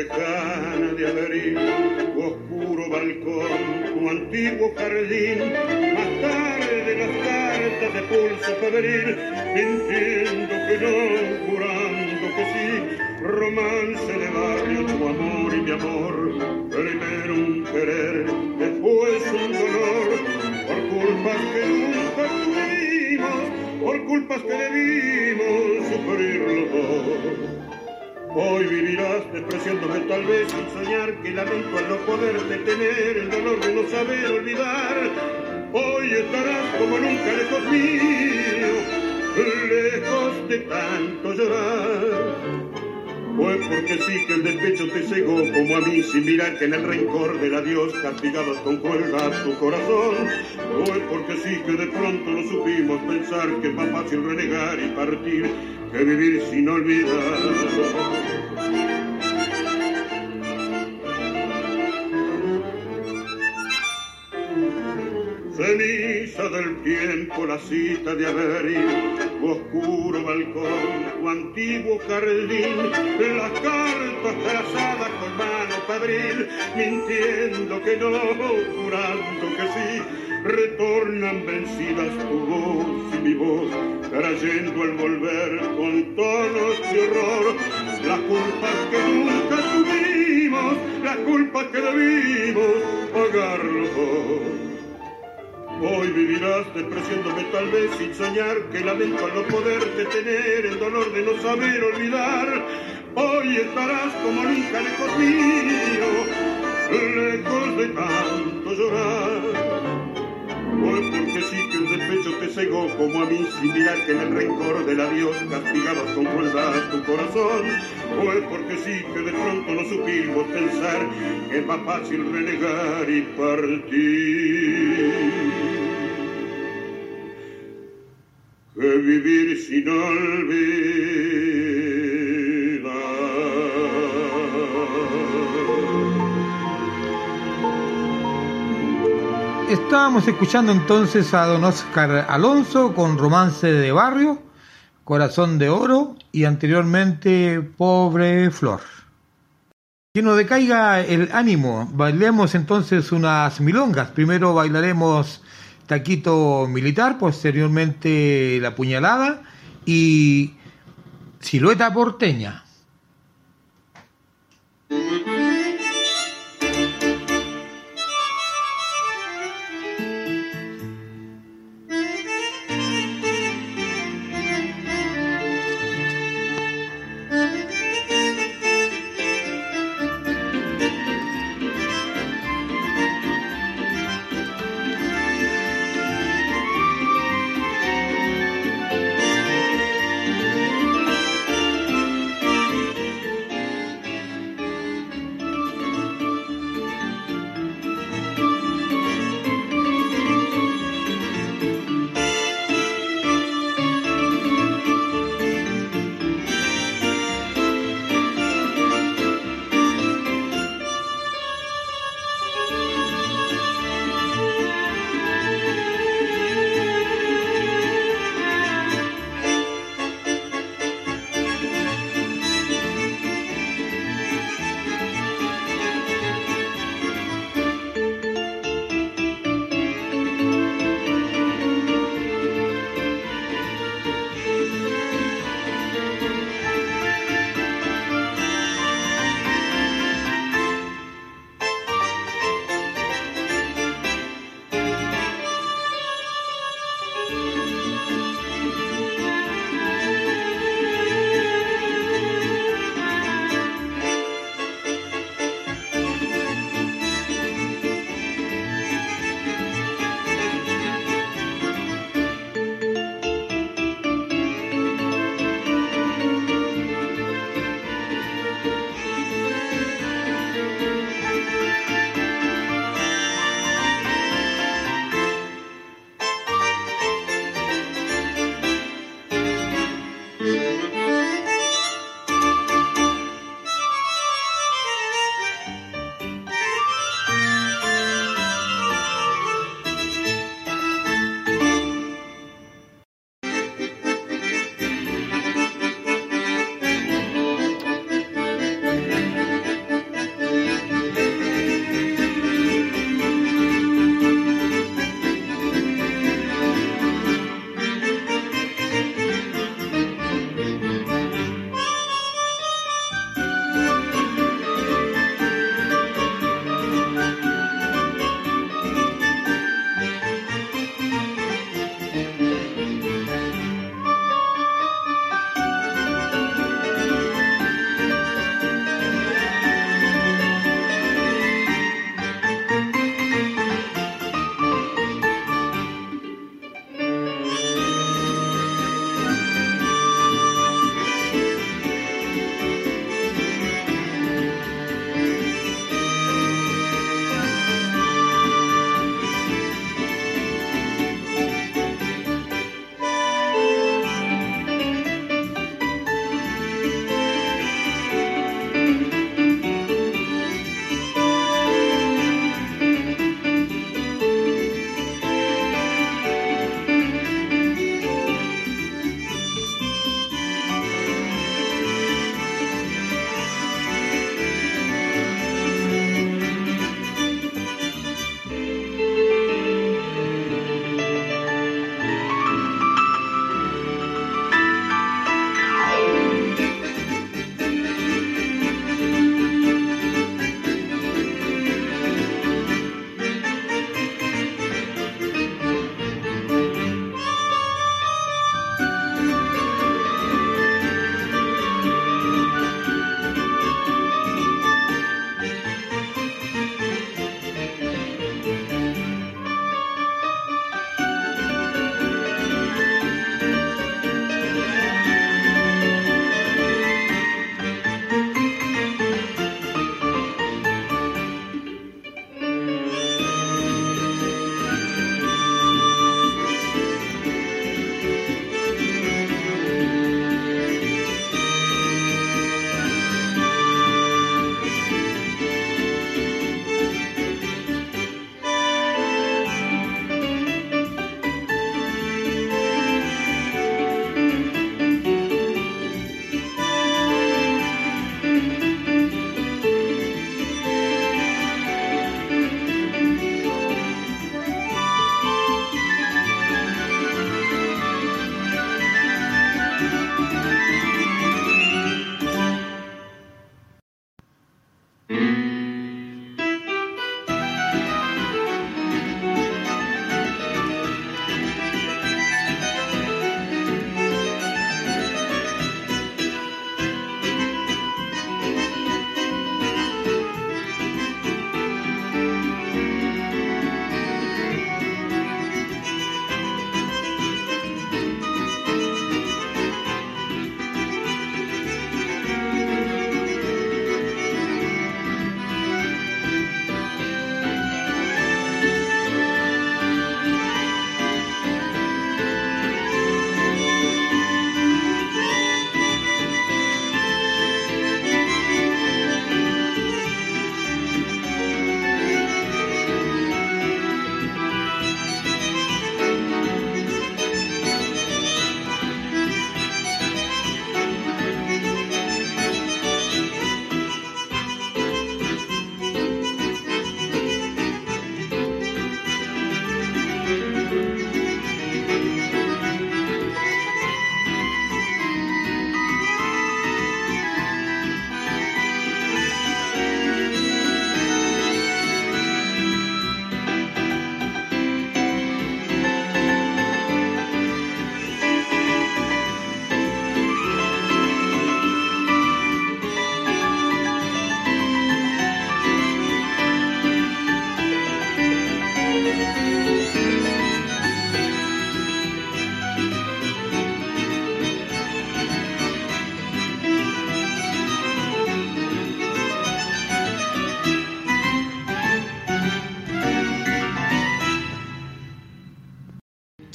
Lejana de abril, oscuro balcón, tu antiguo jardín, más tarde las cartas de pulso febril, mintiendo que no, jurando que sí, romance de barrio, tu amor y mi amor, primero un querer, después un dolor, por culpas que nunca tuvimos, por culpas que debimos sufrir los dos. Despreciándome tal vez sin soñar que lamento al no poder detener el dolor de no saber olvidar. Hoy estarás como nunca lejos mío, lejos de tanto llorar. Fue porque sí que el despecho te cegó como a mí sin mirar que en el rencor del adiós castigabas con cuerda tu corazón. Fue porque sí que de pronto no supimos pensar que es más fácil renegar y partir que vivir sin olvidar. Ceniza del tiempo, la cita de Averín, tu oscuro balcón, tu antiguo jardín, las cartas trazadas con mano padril, mintiendo que no, jurando que sí, retornan vencidas tu voz y mi voz, trayendo al volver con tonos de horror, las culpas que nunca tuvimos, las culpas que debimos pagar los dos. Hoy vivirás despreciándome tal vez sin soñar que lamento al no poder detener el dolor de no saber olvidar. Hoy estarás como nunca lejos mío, lejos de tanto llorar. Hoy porque sí que el despecho te cegó como a mí sin mirar que en el rencor del adiós castigabas con crueldad tu corazón. Hoy porque sí que de pronto no supimos pensar que es más fácil renegar y partir. Vivir sin olvidar. Estábamos escuchando entonces a don Oscar Alonso con Romance de Barrio, Corazón de Oro y anteriormente Pobre Flor. Que no decaiga el ánimo, bailemos entonces unas milongas. Primero bailaremos taquito militar, posteriormente la puñalada y silueta porteña.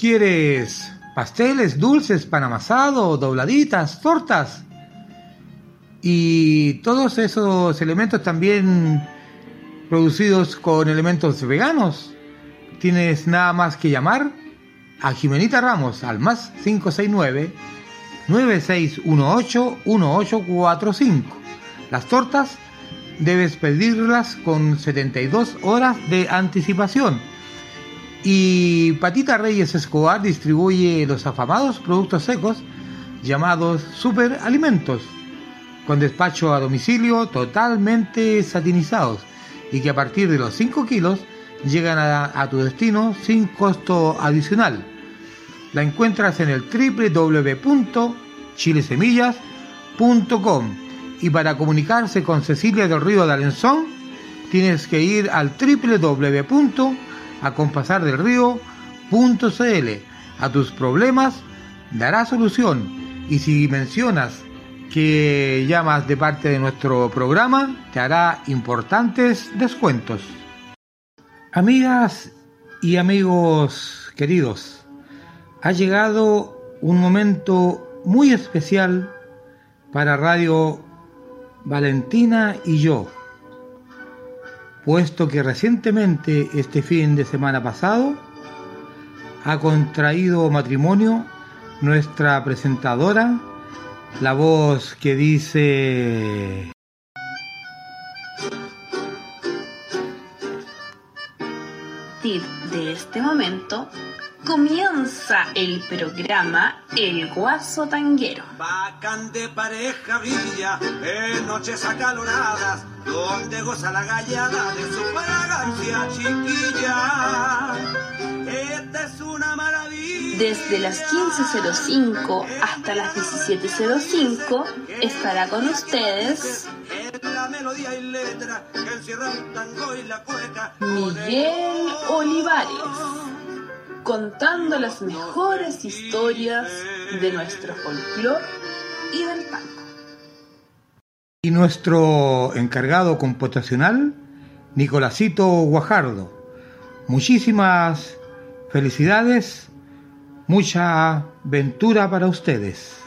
¿Quieres pasteles, dulces, pan amasado, dobladitas, tortas? Y todos esos elementos también producidos con elementos veganos. Tienes nada más que llamar a Jimenita Ramos al más 569 9618 1845. Las tortas debes pedirlas con 72 horas de anticipación. Y Patita Reyes Escobar distribuye los afamados productos secos llamados superalimentos, con despacho a domicilio totalmente satinizados y que a partir de los 5 kilos llegan a, a tu destino sin costo adicional. La encuentras en el www.chilesemillas.com y para comunicarse con Cecilia del Río de Alenzón tienes que ir al www.acompasardelrío.cl. A tus problemas dará solución. Y si mencionas que llamas de parte de nuestro programa, te hará importantes descuentos. Amigas y amigos queridos, ha llegado un momento muy especial para Radio Valentina y yo, puesto que recientemente, este fin de semana pasado, ha contraído matrimonio nuestra presentadora, la voz que dice... de este momento comienza el programa El Guaso Tanguero. Bacán de pareja brilla en noches acaloradas, donde goza la gallada de su fragancia chiquilla. Esta es una maravilla. Desde las 15.05 hasta las 17.05 estará con ustedes La melodía y letra que encierra el tango y la cueca. Miguel Olivares, contando las mejores historias de nuestro folclore y del tango. Y nuestro encargado computacional, Nicolásito Guajardo. Muchísimas felicidades, mucha ventura para ustedes.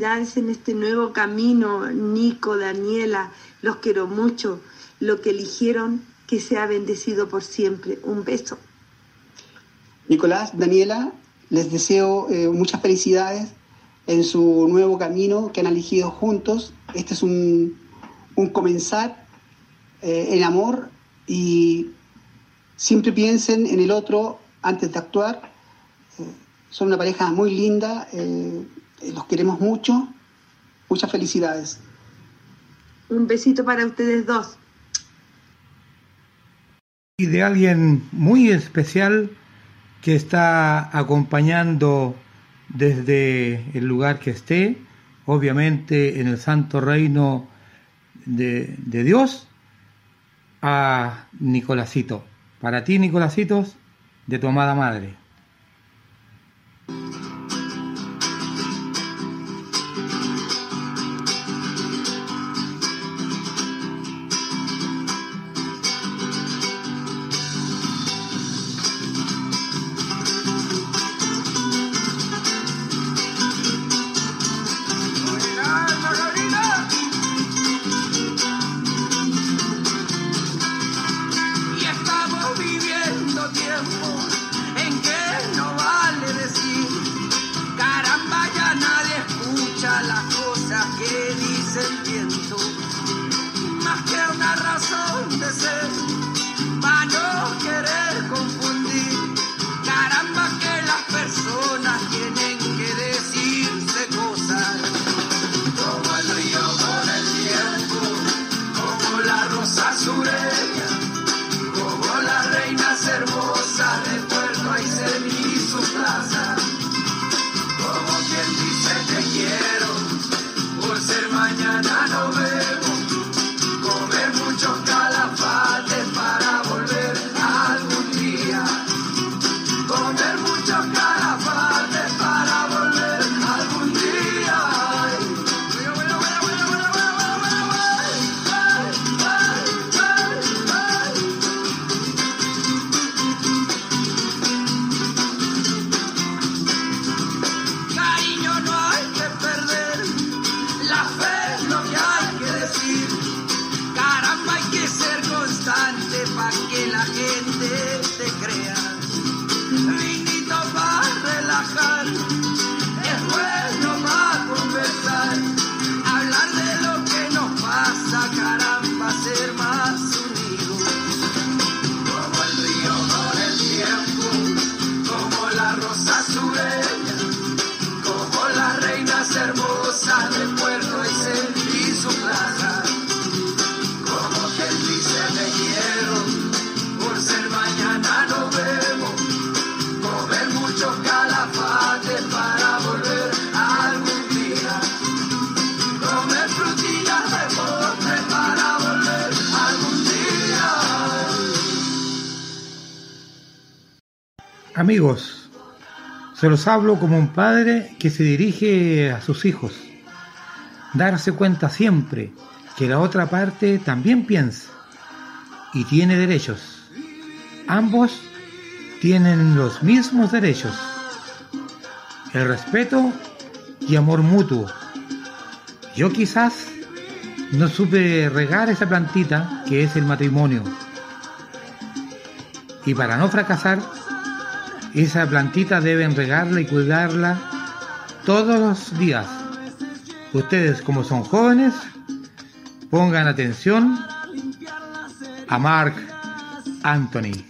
En este nuevo camino, Nico, Daniela, los quiero mucho. Lo que eligieron, que sea bendecido por siempre. Un beso. Nicolás, Daniela, les deseo eh, muchas felicidades en su nuevo camino que han elegido juntos. Este es un, un comenzar eh, en amor y siempre piensen en el otro antes de actuar. Eh, son una pareja muy linda, eh, los queremos mucho. Muchas felicidades. Un besito para ustedes dos. Y de alguien muy especial que está acompañando desde el lugar que esté, obviamente en el santo reino de, de Dios, a Nicolásito. Para ti, Nicolasitos, de tu amada madre. Amigos, se los hablo como un padre que se dirige a sus hijos. Darse cuenta siempre que la otra parte también piensa y tiene derechos. Ambos tienen los mismos derechos. El respeto y amor mutuo. Yo quizás no supe regar esa plantita que es el matrimonio. Y para no fracasar, esa plantita deben regarla y cuidarla todos los días. Ustedes como son jóvenes, pongan atención a Mark Anthony.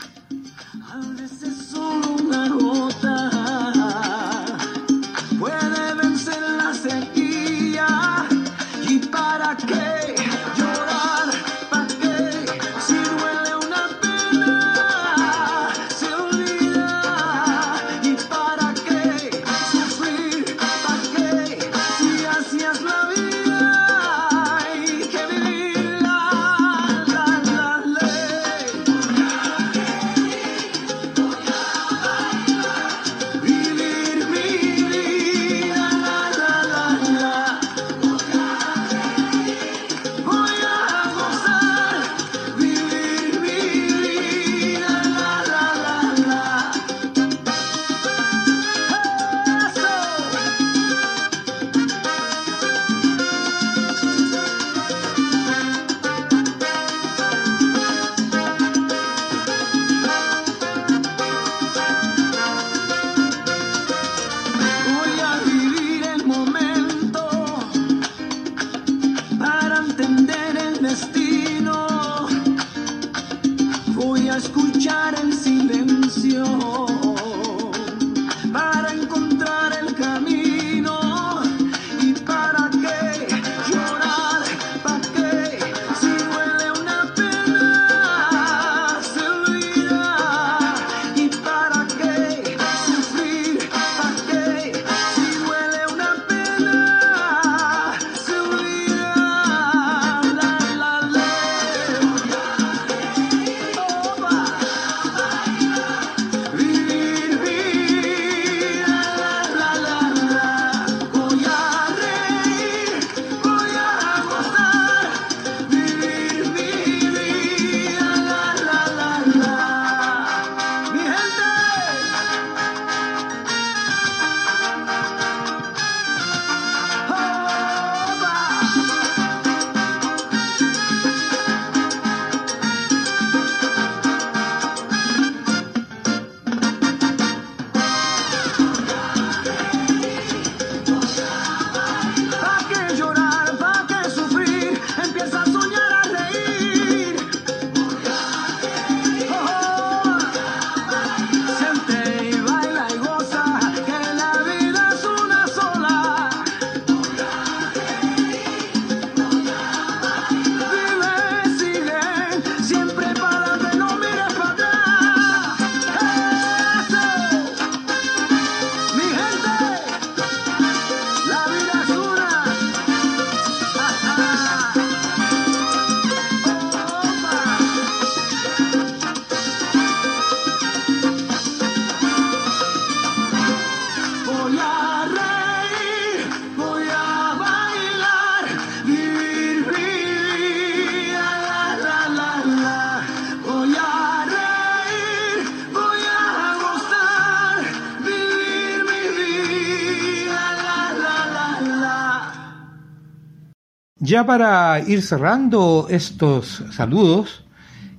Ya para ir cerrando estos saludos,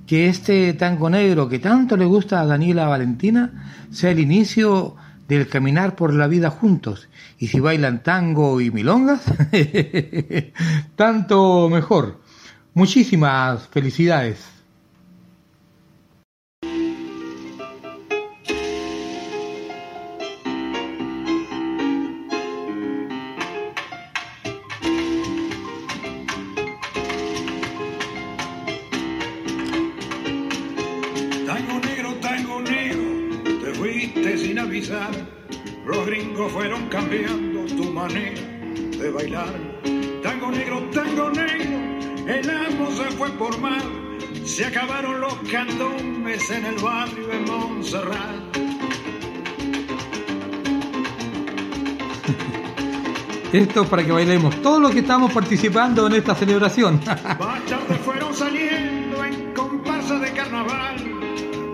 que este tango negro que tanto le gusta a Daniela Valentina sea el inicio del caminar por la vida juntos. Y si bailan tango y milongas, tanto mejor. Muchísimas felicidades. para que bailemos todos los que estamos participando en esta celebración. Bastardos fueron saliendo en comparsa de carnaval,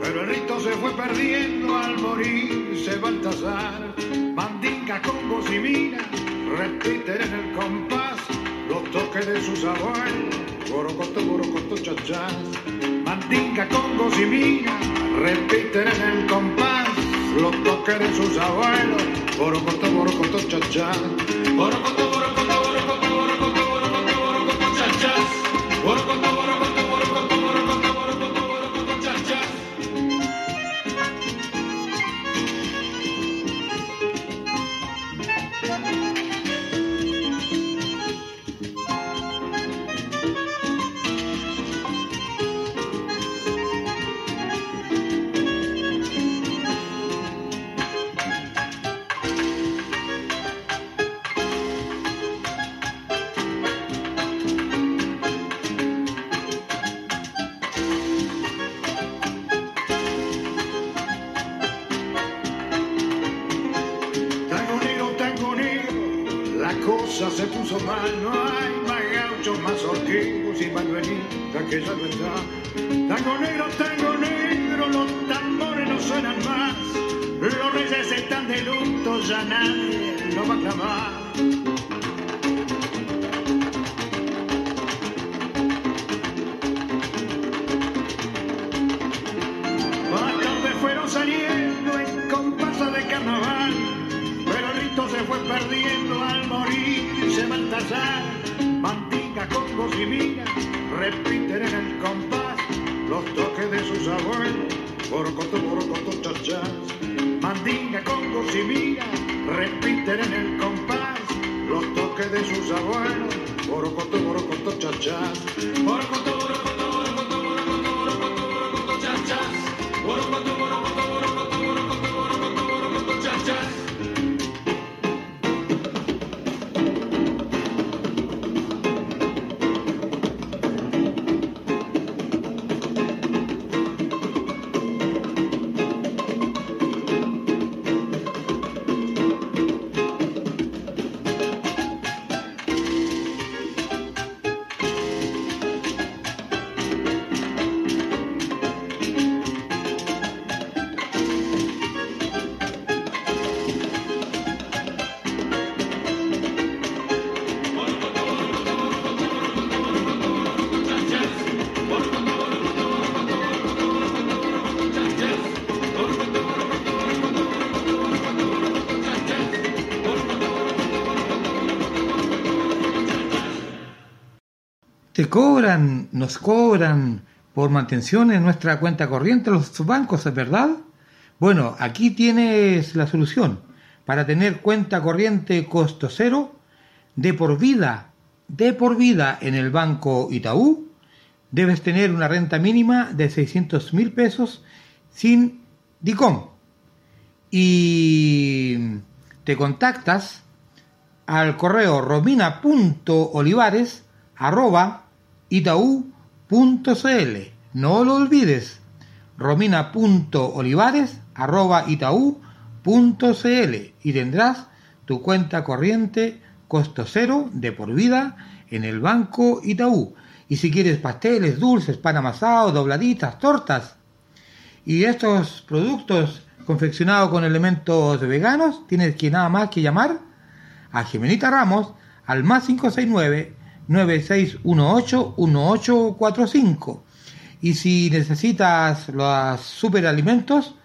pero el rito se fue perdiendo al morirse Baltasar. Mandinga, congos y minas repiten en el compás los toques de sus abuelos. Borocoto, borocoto, chachas. Mandinga, congos y minas repiten en el compás los toques de sus abuelos. Borocoto, borocoto, chachas. Bora, bora, bora. Cobran, nos cobran por mantención en nuestra cuenta corriente los bancos, ¿es verdad? Bueno, aquí tienes la solución. Para tener cuenta corriente costo cero, de por vida, de por vida en el banco Itaú, debes tener una renta mínima de 600 mil pesos sin DICOM. Y te contactas al correo romina.olivares itaú.cl. No lo olvides, romina.olivares arroba itaú.cl y tendrás tu cuenta corriente costo cero de por vida en el banco Itaú. Y si quieres pasteles, dulces, pan amasado, dobladitas, tortas y estos productos confeccionados con elementos veganos, tienes que nada más que llamar a Jimenita Ramos al más 569 9618-1845. Y si necesitas los superalimentos,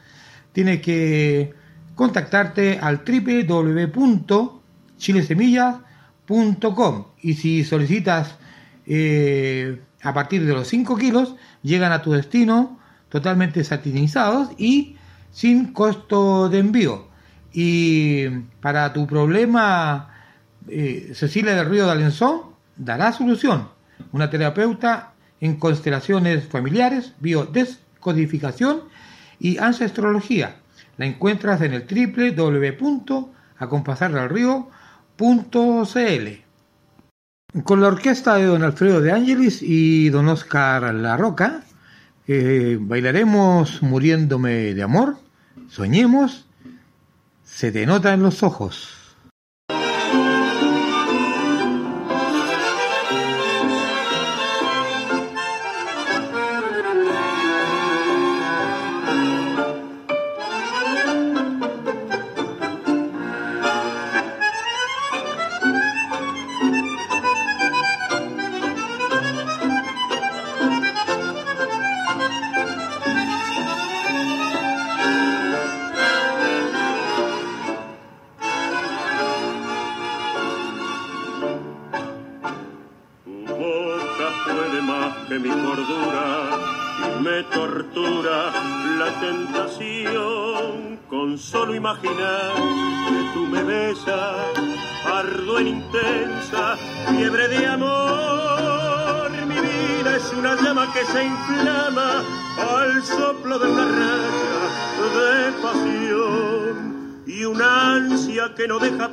tienes que contactarte al www.chilesemillas.com. Y si solicitas eh, a partir de los 5 kilos, llegan a tu destino totalmente satinizados y sin costo de envío. Y para tu problema, eh, Cecilia del Río de Alenzón dará solución. Una terapeuta en constelaciones familiares, biodescodificación y ancestrología. La encuentras en el www.acompasardelrío.cl. Con la orquesta de don Alfredo de Ángelis y don Oscar La Roca, eh, bailaremos Muriéndome de Amor, soñemos, se te nota en los ojos.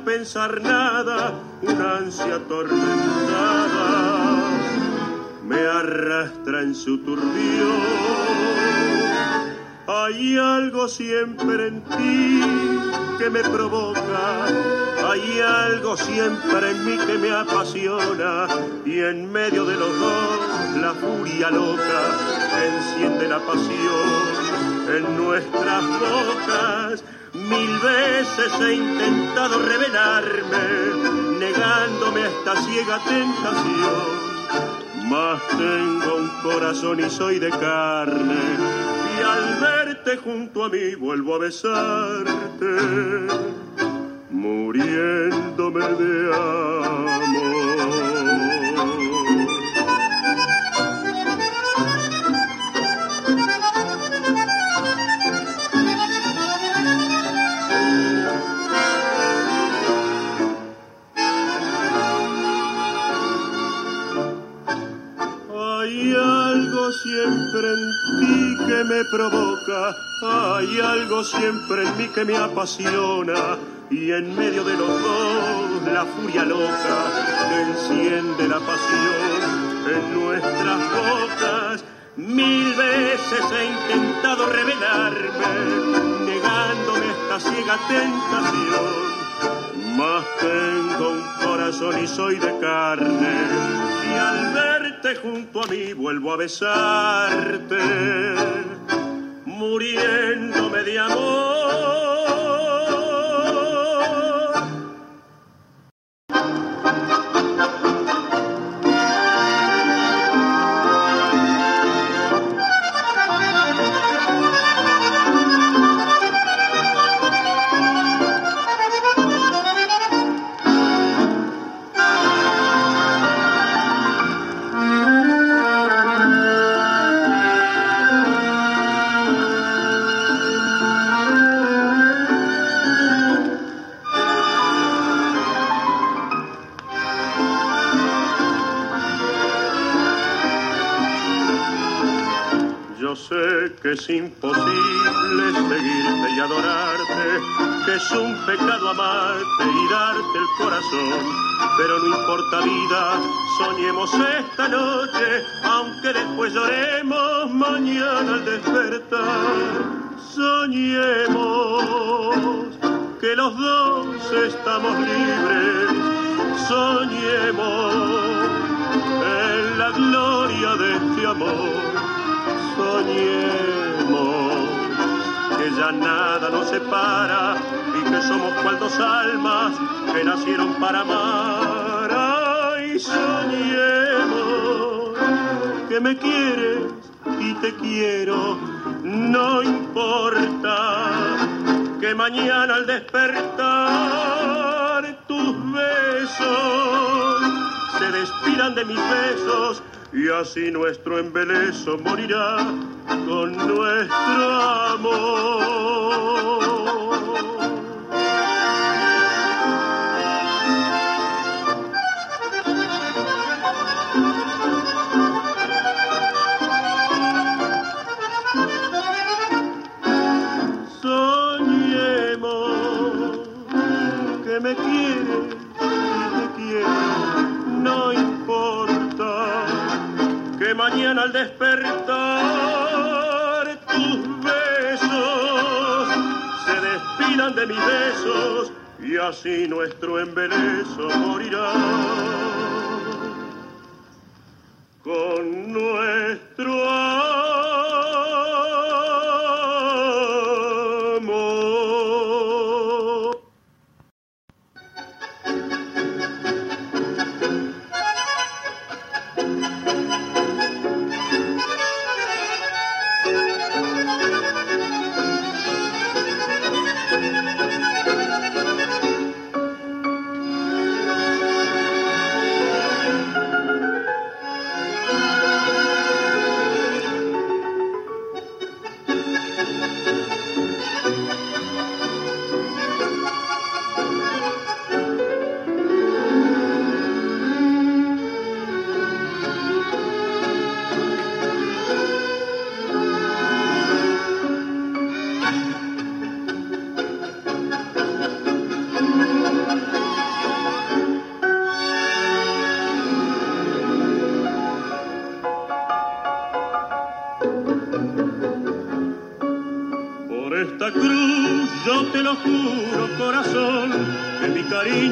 Pensar nada, una ansia atormentada. Me arrastra en su turbión. Hay algo siempre en ti que me provoca, hay algo siempre en mí que me apasiona. Y en medio de los dos la furia loca enciende la pasión en nuestras bocas. Mil veces he intentado revelarme, negándome a esta ciega tentación. Mas tengo un corazón y soy de carne, y al verte junto a mí vuelvo a besarte, muriéndome de amor. Me provoca, hay algo siempre en mí que me apasiona. Y en medio de los dos, la furia loca que enciende la pasión en nuestras bocas. Mil veces he intentado revelarme, negándome esta ciega tentación. Mas tengo un corazón y soy de carne, y al verte junto a mí vuelvo a besarte, muriéndome de amor. Sé que es imposible seguirte y adorarte, que es un pecado amarte y darte el corazón. Pero no importa vida, soñemos esta noche, aunque después lloremos mañana al despertar. Soñemos que los dos estamos libres, soñemos en la gloria de este amor soñemos que ya nada nos separa y que somos cual dos almas que nacieron para amar. Ay, soñemos que me quieres y te quiero, no importa que mañana al despertar tus besos se despidan de mis besos y así nuestro embeleso morirá con nuestro amor. Mañana al despertar tus besos se despidan de mis besos y así nuestro embeleso morirá con nuestro amor.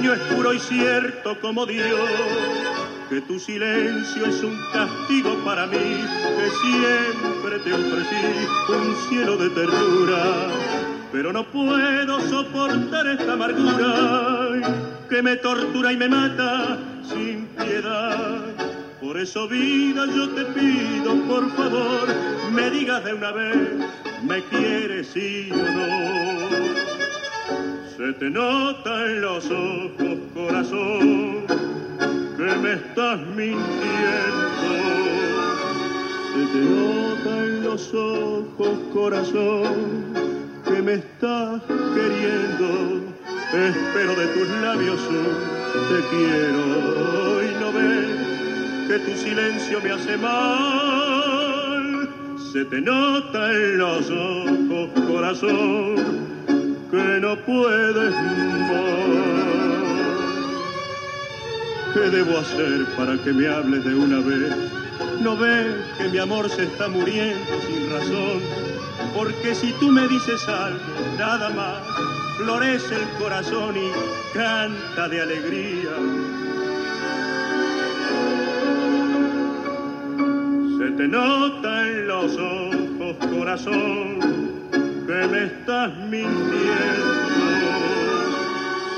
Cariño es puro y cierto como Dios, que tu silencio es un castigo para mí, que siempre te ofrecí un cielo de ternura, pero no puedo soportar esta amargura que me tortura y me mata sin piedad. Por eso vida yo te pido, por favor, me digas de una vez, me quieres sí o no. Se te nota en los ojos, corazón, que me estás mintiendo. Se te nota en los ojos, corazón, que me estás queriendo. Espero de tus labios te quiero y no ves que tu silencio me hace mal. Se te nota en los ojos, corazón, que no puedes más. ¿Qué debo hacer para que me hables de una vez? ¿No ves que mi amor se está muriendo sin razón? Porque si tú me dices algo, nada más, florece el corazón y canta de alegría. Se te nota en los ojos, corazón, que me estás mintiendo.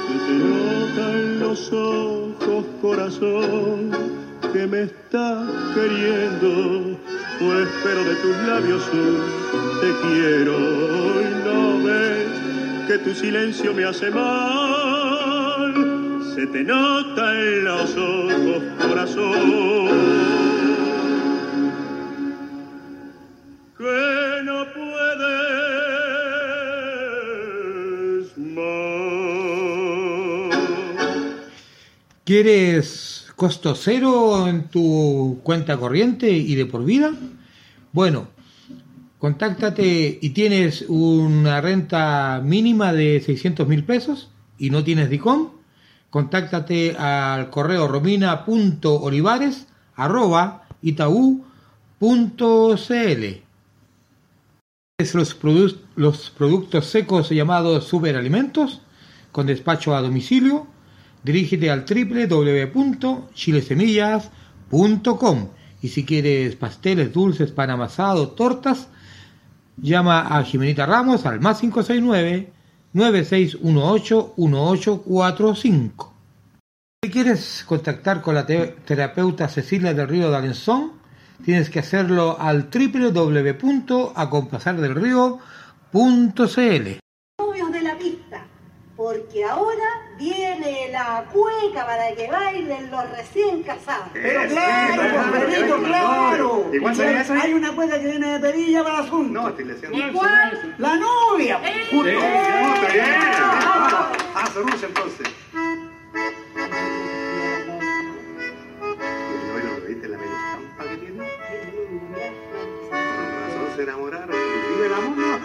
Se te nota en los ojos, corazón, que me estás queriendo. Pues espero de tus labios un te quiero y no ves que tu silencio me hace mal. Se te nota en los ojos, corazón. que ¿Quieres costo cero en tu cuenta corriente y de por vida? Bueno, contáctate y tienes una renta mínima de 600 mil pesos y no tienes DICOM, contáctate al correo romina.olivares arroba itaú.cl. Los, produ- los productos secos llamados superalimentos con despacho a domicilio, dirígete al www.chilesemillas.com y si quieres pasteles, dulces, pan amasado, tortas, llama a Jimenita Ramos al más 569 9618 1845. Si quieres contactar con la te- terapeuta Cecilia del Río de Alenzón, tienes que hacerlo al www.acompasardelrío.cl. novios de la pista, porque ahora viene la cueca para que bailen los recién casados. Pero claro, pues, Pedrito, claro. ¿Y cuál sería esa? Hay una cueca que viene de perilla para asunto. No, estoy ¿Y cuál? La novia. Justo. Sí, está bien. Ah, Sorus entonces. Se enamoraron. Vive el amor,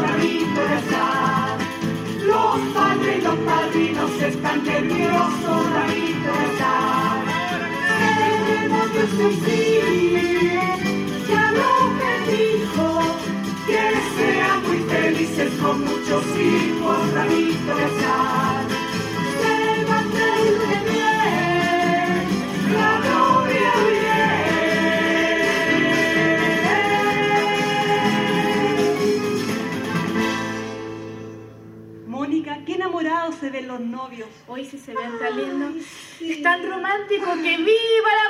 ramito de azar. Los padres y los padrinos están nerviosos, de azar. Queremos sí, ya lo que dijo, que sean muy felices con muchos hijos, ramito de Hoy sí se ven tan lindos. Es tan romántico que viva el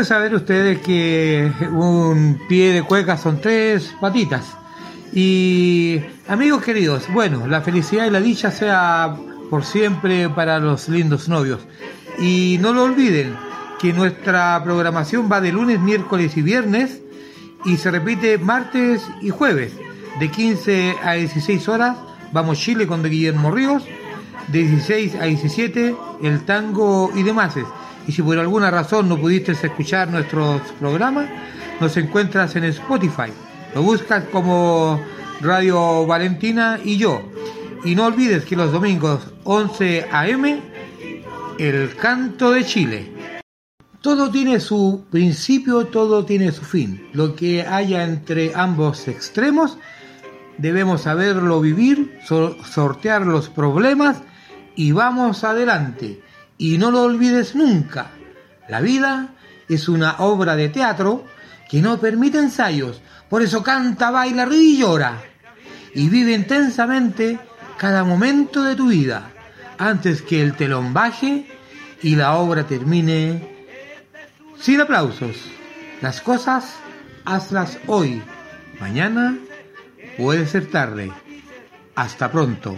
deben saber ustedes que un pie de cueca son tres patitas. Y amigos queridos, bueno, la felicidad y la dicha sea por siempre para los lindos novios. Y no lo olviden que nuestra programación va de lunes, miércoles y viernes y se repite martes y jueves de 15 a 16 horas. Vamos Chile con Guillermo Ríos, de 16 a 17 el tango y demás. Y si por alguna razón no pudiste escuchar nuestros programas, nos encuentras en Spotify. Lo buscas como Radio Valentina y yo. Y no olvides que los domingos 11 a.m. El canto de Chile. Todo tiene su principio, todo tiene su fin. Lo que haya entre ambos extremos, debemos saberlo vivir, so- sortear los problemas y vamos adelante. Y no lo olvides nunca. La vida es una obra de teatro que no permite ensayos. Por eso canta, baila, ríe y llora. Y vive intensamente cada momento de tu vida antes que el telón baje y la obra termine sin aplausos. Las cosas hazlas hoy. Mañana puede ser tarde. Hasta pronto.